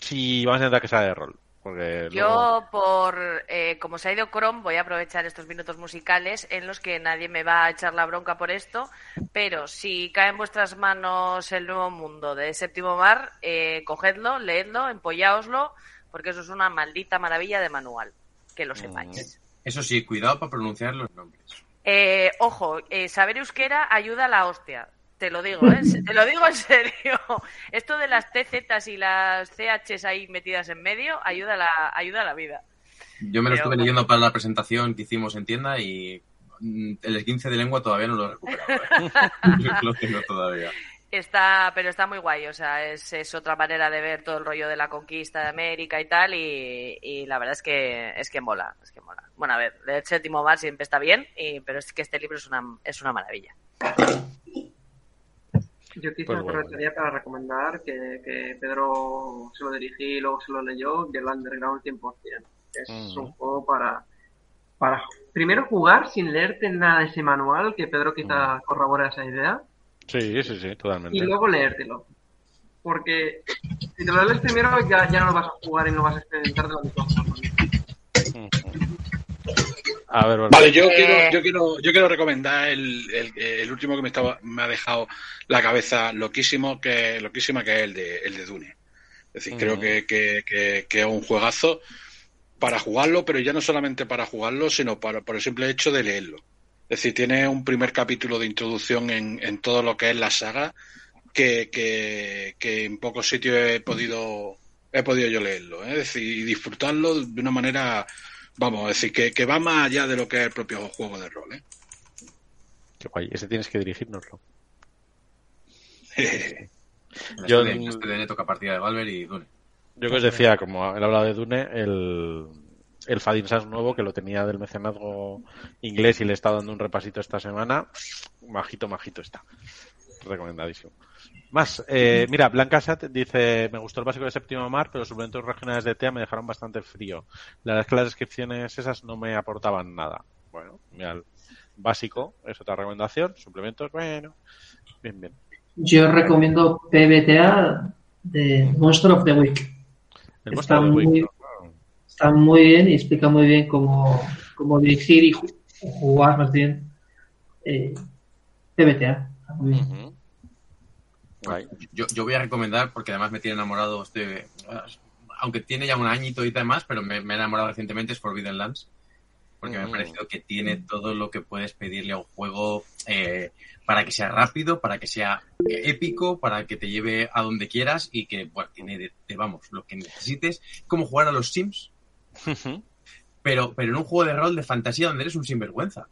Sí, vamos a intentar que sea de rol. Porque Yo, por eh, como se ha ido Chrome, voy a aprovechar estos minutos musicales en los que nadie me va a echar la bronca por esto, pero si cae en vuestras manos el nuevo mundo de Séptimo Mar, eh, cogedlo, leedlo, empollaoslo porque eso es una maldita maravilla de manual, que lo sepáis. Eso sí, cuidado para pronunciar los nombres. Eh, ojo, eh, saber euskera ayuda a la hostia. Te lo digo, ¿eh? te lo digo en serio. [LAUGHS] Esto de las TZ y las CHs ahí metidas en medio ayuda a la, ayuda a la vida. Yo me lo estuve leyendo para la presentación que hicimos en tienda y mm, el 15 de lengua todavía no lo he recuperado. [LAUGHS] [LAUGHS] lo tengo todavía. Está, pero está muy guay, o sea, es, es, otra manera de ver todo el rollo de la conquista de América y tal, y, y la verdad es que es que mola, es que mola. Bueno, a ver, el séptimo mar siempre está bien, y, pero es que este libro es una, es una maravilla. Yo quizá pues aprovecharía para recomendar que, que, Pedro se lo dirigí y luego se lo leyó, del Underground 100%. Es un juego para, para primero jugar sin leerte nada de ese manual, que Pedro quizá corrobora esa idea Sí, sí, sí, totalmente. Y luego leértelo. Porque si te lo lees primero ya, ya no lo vas a jugar y no vas a experimentar de la misma forma. A ver, vale, yo, quiero, yo, quiero, yo quiero recomendar el, el, el, último que me, estaba, me ha dejado la cabeza loquísimo, que, loquísima, que es el de, el de Dune. Es decir, creo que, que, que, que, es un juegazo para jugarlo, pero ya no solamente para jugarlo, sino para, por el simple hecho de leerlo. Es decir, tiene un primer capítulo de introducción en, en todo lo que es la saga que, que, en pocos sitios he podido he podido yo leerlo, ¿eh? decir, y disfrutarlo de una manera, vamos, a decir, que, que va más allá de lo que es el propio juego de rol. ¿eh? Qué guay, ese tienes que dirigirnoslo. yo este toca partida de Valver y Dune. Yo que os decía, como él hablado de Dune, el, el Fadin Sans nuevo, que lo tenía del mecenazgo inglés y le está dando un repasito esta semana, majito, majito está. Recomendadísimo. Más, eh, mira, Blanca Sat dice, me gustó el básico de séptimo mar, pero los suplementos regionales de TEA me dejaron bastante frío. La verdad es que las descripciones esas no me aportaban nada. Bueno, mira, el básico es otra recomendación, suplementos, bueno, bien, bien. Yo recomiendo PBTA de Monster of the Week. El está, muy, está muy bien y explica muy bien cómo, cómo dirigir y jugar más bien eh, PBTA. Yo, yo, voy a recomendar, porque además me tiene enamorado este, aunque tiene ya un añito y demás, pero me, me he enamorado recientemente, es Forbidden Lands porque me ha mm. parecido que tiene todo lo que puedes pedirle a un juego eh, para que sea rápido, para que sea épico, para que te lleve a donde quieras y que, bueno, tiene, de, vamos, lo que necesites, como jugar a los Sims, pero, pero en un juego de rol de fantasía donde eres un sinvergüenza.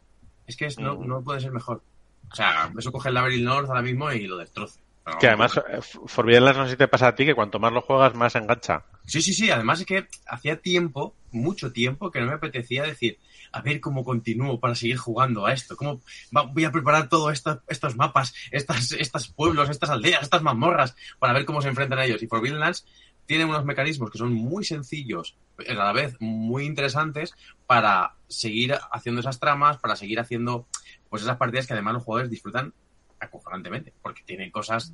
Es que no, mm. no puede ser mejor. O sea, eso coge el Labyrinth North ahora mismo y lo destroce. que además, eh, Forbidden Lands no sé si te pasa a ti, que cuanto más lo juegas, más engancha. Sí, sí, sí. Además es que hacía tiempo, mucho tiempo, que no me apetecía decir, a ver cómo continúo para seguir jugando a esto, cómo voy a preparar todos estos mapas, estas, estos pueblos, estas aldeas, estas mazmorras, para ver cómo se enfrentan a ellos. Y Forbidden Lands tiene unos mecanismos que son muy sencillos, a la vez muy interesantes, para seguir haciendo esas tramas, para seguir haciendo pues esas partidas que además los jugadores disfrutan acojonantemente, porque tienen cosas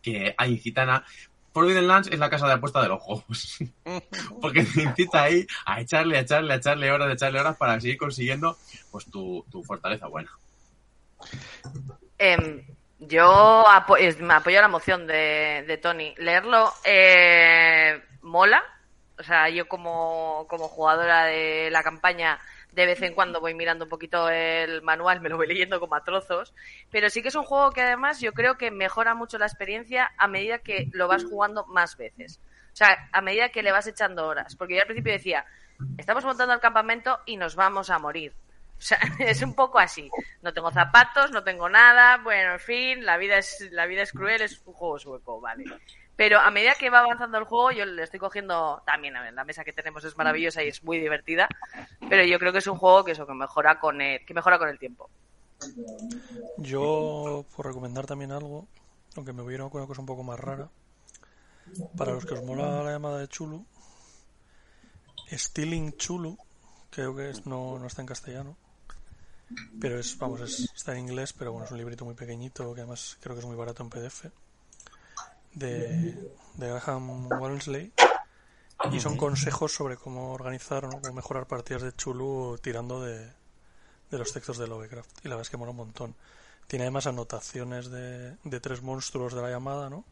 que incitan a Forbidden Lands es la casa de apuesta de los juegos. [LAUGHS] Porque te incita ahí a echarle, a echarle, a echarle horas, a echarle horas para seguir consiguiendo pues tu, fortaleza buena. Em, yo me apoyo la moción de, Tony. Leerlo eh, mola. O sea, yo como, como jugadora de la campaña de vez en cuando voy mirando un poquito el manual, me lo voy leyendo como a trozos, pero sí que es un juego que además yo creo que mejora mucho la experiencia a medida que lo vas jugando más veces. O sea, a medida que le vas echando horas. Porque yo al principio decía, estamos montando el campamento y nos vamos a morir. O sea, [LAUGHS] es un poco así. No tengo zapatos, no tengo nada, bueno, en fin, la vida es, la vida es cruel, es un juego sueco, vale. Pero a medida que va avanzando el juego, yo le estoy cogiendo también, a ver, la mesa que tenemos es maravillosa y es muy divertida, pero yo creo que es un juego que eso que mejora con el, que mejora con el tiempo. Yo por recomendar también algo, aunque me voy a una cosa un poco más rara, para los que os mola la llamada de Chulu, Stealing Chulu, creo que no, no está en castellano, pero es, vamos, está en inglés, pero bueno, es un librito muy pequeñito que además creo que es muy barato en PDF de, de Graham Walmsley y son consejos sobre cómo organizar o cómo mejorar partidas de Chulu tirando de, de los textos de Lovecraft. Y la verdad es que mola un montón. Tiene además anotaciones de, de tres monstruos de la llamada, ¿no?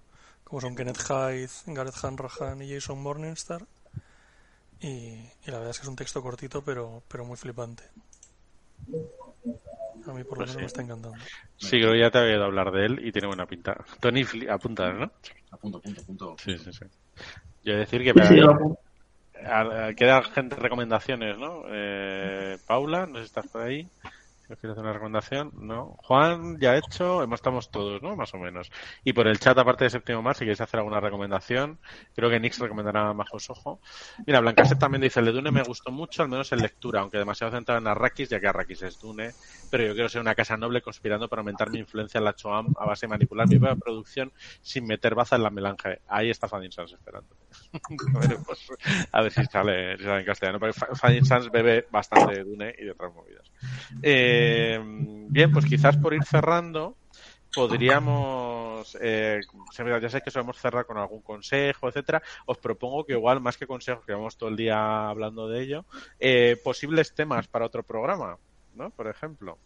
Como son Kenneth Hyde, Gareth Hanrahan y Jason Morningstar. Y, y, la verdad es que es un texto cortito, pero, pero muy flipante. A mí por lo pues menos me está encantando. Sí, creo que ya te había ido a hablar de él y tiene buena pinta. Tony, apunta, ¿no? Apunto, apunto, apunto. Sí, sí, sí. Yo decir que... me queda gente recomendaciones, ¿no? Eh, Paula, no sé si estás por ahí. ¿Quieres hacer una recomendación? No. Juan, ya hecho, estamos todos, ¿no? Más o menos. Y por el chat, aparte de séptimo mar, si queréis hacer alguna recomendación, creo que Nix recomendará Majos Ojo. Mira, Blancaset también dice, el de Dune me gustó mucho, al menos en lectura, aunque demasiado centrado en Arrakis, ya que Arrakis es Dune, pero yo quiero ser una casa noble conspirando para aumentar mi influencia en la Choam a base de manipular mi propia producción sin meter baza en la melange. Ahí está Fadin Sans esperando. Pues, [LAUGHS] a ver si sale, si sale en castellano, porque Fadin Sans bebe bastante de Dune y de otras movidas. Eh, bien, pues quizás por ir cerrando, podríamos, eh, ya sé que solemos cerrar con algún consejo, etcétera. Os propongo que igual, más que consejos, que vamos todo el día hablando de ello, eh, posibles temas para otro programa, ¿no? Por ejemplo.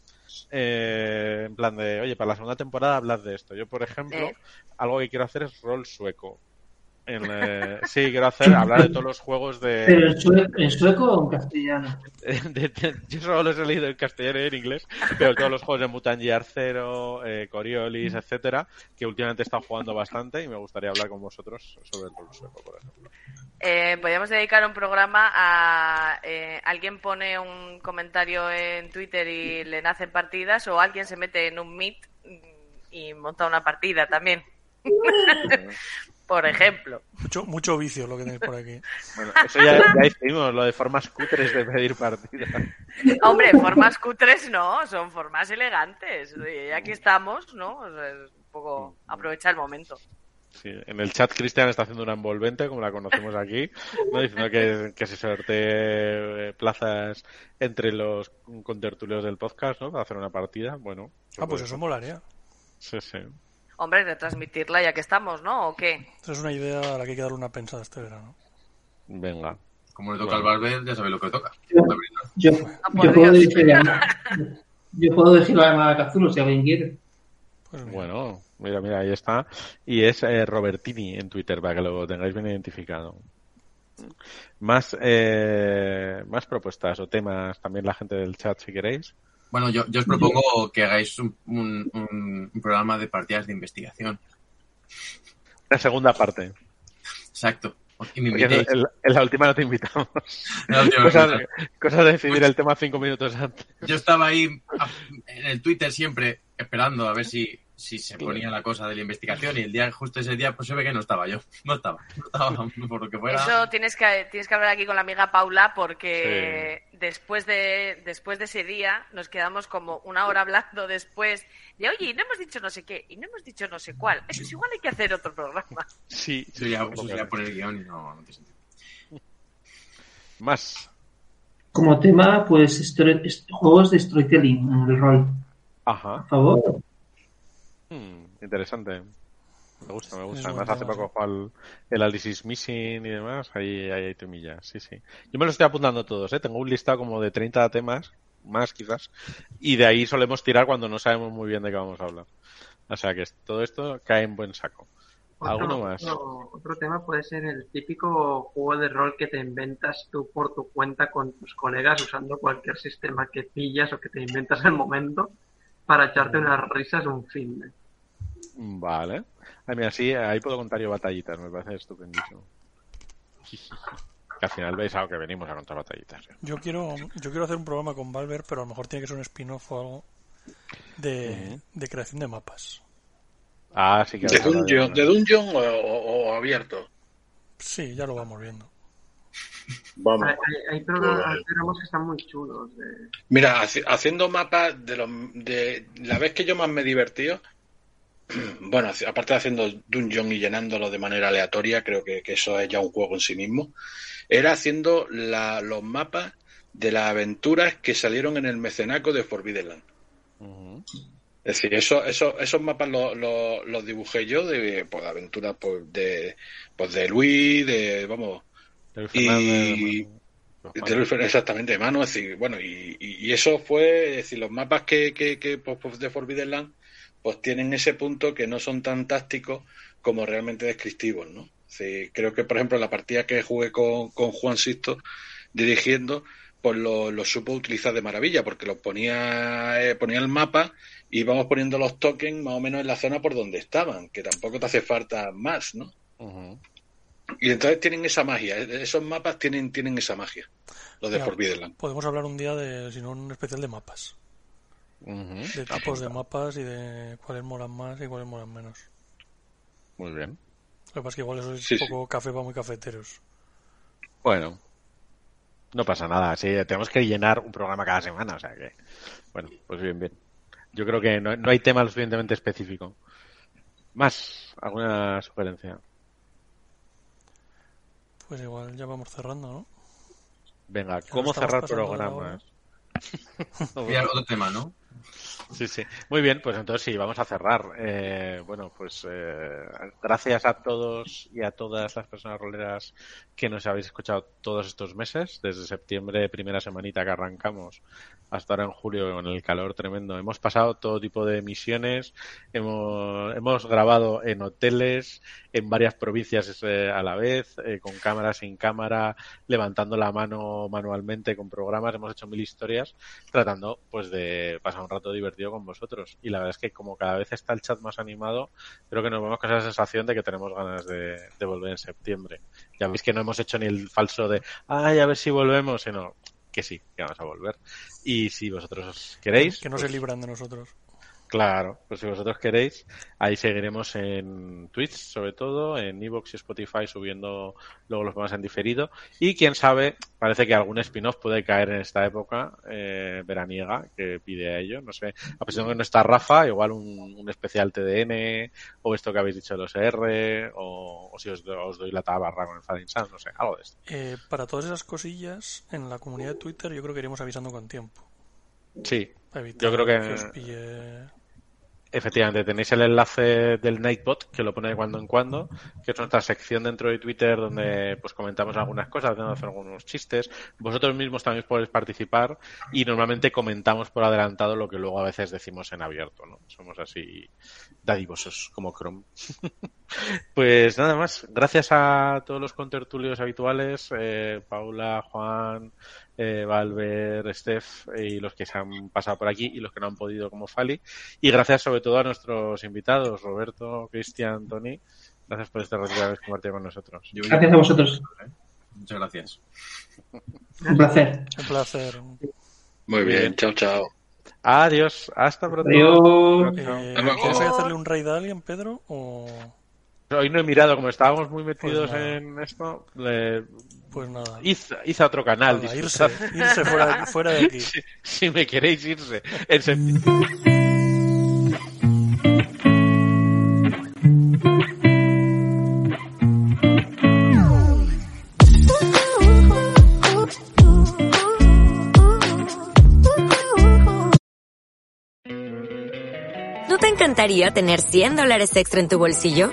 Eh, en plan de, oye, para la segunda temporada hablar de esto. Yo, por ejemplo, algo que quiero hacer es rol sueco. En, sí, quiero hacer, [LAUGHS] hablar de todos los juegos de. ¿Pero en sueco, o en castellano? [LAUGHS] yo solo los he leído en castellano y en inglés, pero todos los juegos de Mutant Year Zero, eh, Coriolis, etcétera, que últimamente he estado jugando bastante y me gustaría hablar con vosotros sobre el sueco, por ejemplo. Eh, podríamos dedicar un programa a eh, alguien pone un comentario en Twitter y le nacen partidas o alguien se mete en un meet y monta una partida también. [LAUGHS] por ejemplo. Mucho, mucho vicio lo que tenéis por aquí. [LAUGHS] Bueno, eso ya, ya hicimos, lo de formas cutres de pedir partida. [LAUGHS] Hombre, formas cutres no, son formas elegantes. Y aquí estamos, ¿no? es un poco aprovechar el momento. Sí, en el chat Cristian está haciendo una envolvente, como la conocemos aquí, ¿no? diciendo que, que se sortee plazas entre los contertulios del podcast, ¿no? Para hacer una partida. Bueno. Ah, pues eso molaría. Sí, sí. Hombre, retransmitirla ya que estamos, ¿no? ¿O qué? Esa es una idea a la que hay que darle una pensada este verano. Venga. Como le toca al Barber, ya sabéis lo que le toca. Yo, yo, puedo, decir, yo puedo decir la llamada de Cazulo si alguien quiere. Pues bueno, mira, mira, ahí está. Y es eh, Robertini en Twitter, para que lo tengáis bien identificado. Más, eh, más propuestas o temas también la gente del chat, si queréis. Bueno, yo, yo os propongo que hagáis un, un, programa de partidas de investigación. La segunda parte. Exacto. Me en, la última no te invitamos. cosa, de decidir el tema cinco minutos antes. Yo estaba ahí en el Twitter siempre esperando a ver si si se ponía la cosa de la investigación y el día justo ese día pues se ve que no estaba yo. No estaba no estaba [LAUGHS] por lo que fuera. Eso tienes que tienes que hablar aquí con la amiga Paula porque después de después de ese día nos quedamos como una hora hablando después de oye y no hemos dicho no sé qué y no hemos dicho no sé cuál eso es igual hay que hacer otro programa. Sí. Eso ya, eso poner guion y no, no te más. Como tema pues juegos de storytelling en el rol. Ajá. Por favor Hmm, interesante. Me gusta, me gusta. Además, hace poco el, el Alice Missing y demás. Ahí, ahí hay temillas. Sí, sí. Yo me lo estoy apuntando todos, ¿eh? Tengo un listado como de 30 temas, más quizás. Y de ahí solemos tirar cuando no sabemos muy bien de qué vamos a hablar. O sea que todo esto cae en buen saco. ¿Alguno más? Otro, tema puede ser el típico juego de rol que te inventas tú por tu cuenta con tus colegas usando cualquier sistema que pillas o que te inventas al momento para echarte unas risas un fin. Vale. Ay, mira, sí, ahí puedo contar yo batallitas, me parece estupendísimo. Que al final veis algo que venimos a contar batallitas. ¿eh? Yo quiero, yo quiero hacer un programa con Valver, pero a lo mejor tiene que ser un spin-off o algo de, de creación de mapas. Ah, sí que ¿De dungeon, de... dungeon o, abierto? Sí, ya lo vamos viendo. Vamos. Hay, programas, que están muy chulos. Mira, haciendo mapas de, los, de la vez que yo más me he divertido, [CLEARS THROAT] bueno, aparte de haciendo dungeon y llenándolo de manera aleatoria, creo que, eso es ya un juego en sí mismo, era haciendo los mapas de las aventuras que salieron en el mecenaco de Forbidden Land. Es decir, eso, eso, esos mapas los, los, dibujé yo de, pues, aventuras pues, de, pues, de Luis, de, vamos, y, exactamente, de mano, es decir, bueno, y, y, eso fue, es decir, los mapas que, que, que pues, de Forbidden Land pues tienen ese punto que no son tan tácticos como realmente descriptivos, ¿no? creo que, por ejemplo, la partida que jugué con, con Juan Sisto dirigiendo, pues lo, supo utilizar de maravilla, porque lo ponía, eh, ponía el mapa y íbamos poniendo los tokens más o menos en la zona por donde estaban, que tampoco te hace falta más, ¿no? Y entonces tienen esa magia, eh, esos mapas tienen, tienen esa magia, los de Forbidden Podemos hablar un día de, si no, un especial de mapas. De tipos de mapas y de cuáles molan más y cuáles molan menos. Muy bien. Lo que pasa es que igual eso es un poco café para muy cafeteros. Bueno, no pasa nada. Sí, tenemos que llenar un programa cada semana, o sea que. Bueno, pues bien, bien. Yo creo que no, no hay tema lo suficientemente específico. ¿Más? ¿Alguna sugerencia? Pues igual ya vamos cerrando, ¿no? Venga, ¿cómo cerrar programas? [LAUGHS] otro tema, ¿no? Sí, sí. Muy bien, pues entonces sí, vamos a cerrar. Eh, bueno, pues eh, gracias a todos y a todas las personas roleras que nos habéis escuchado todos estos meses, desde septiembre, primera semanita que arrancamos, hasta ahora en julio con el calor tremendo. Hemos pasado todo tipo de misiones, hemos, hemos grabado en hoteles, en varias provincias eh, a la vez, eh, con cámara, sin cámara, levantando la mano manualmente con programas, hemos hecho mil historias tratando pues de pasar un rato divertido con vosotros. Y la verdad es que como cada vez está el chat más animado, creo que nos vamos con esa sensación de que tenemos ganas de, de volver en septiembre. Ya veis que no hemos hecho ni el falso de, ay, a ver si volvemos, sino que sí, que vamos a volver. Y si vosotros queréis... Que no se pues libran de nosotros. Claro, pues si vosotros queréis, ahí seguiremos en Twitch, sobre todo, en Evox y Spotify, subiendo luego los más en diferido. Y quién sabe, parece que algún spin-off puede caer en esta época eh, veraniega que pide a ello. No sé, a pesar de que no está Rafa, igual un, especial TDN, o esto que habéis dicho de los R, o, si os, doy la tabarra con el Fading Sun, no sé, algo de esto. Eh, para todas esas cosillas, en la comunidad de Twitter, yo creo que iremos avisando con tiempo. Sí, yo creo que... Efectivamente, tenéis el enlace del Nightbot que lo pone de cuando en cuando, que es nuestra sección dentro de Twitter donde pues comentamos algunas cosas, hacemos algunos chistes. Vosotros mismos también podéis participar y normalmente comentamos por adelantado lo que luego a veces decimos en abierto, ¿no? Somos así dadivosos como Chrome. [LAUGHS] pues nada más, gracias a todos los contertulios habituales, eh, Paula, Juan, eh, Valver, Steph y los que se han pasado por aquí y los que no han podido como Fali. Y gracias sobre todo a nuestros invitados, Roberto, Cristian, Tony. Gracias por este ratito de compartido con nosotros. Gracias a vosotros. Muchas gracias. Un placer. Un placer. Muy bien, chao, chao. Adiós, hasta pronto. Adiós. Eh, ¿Quieres hacerle un raid a alguien, Pedro? O... [LAUGHS] Hoy no he mirado, como estábamos muy metidos pues en esto, le... pues nada. Hice, hice otro canal. Nada, irse, irse fuera, fuera, de aquí. [LAUGHS] si, si, me queréis irse. En ¿No te encantaría tener 100 dólares extra en tu bolsillo?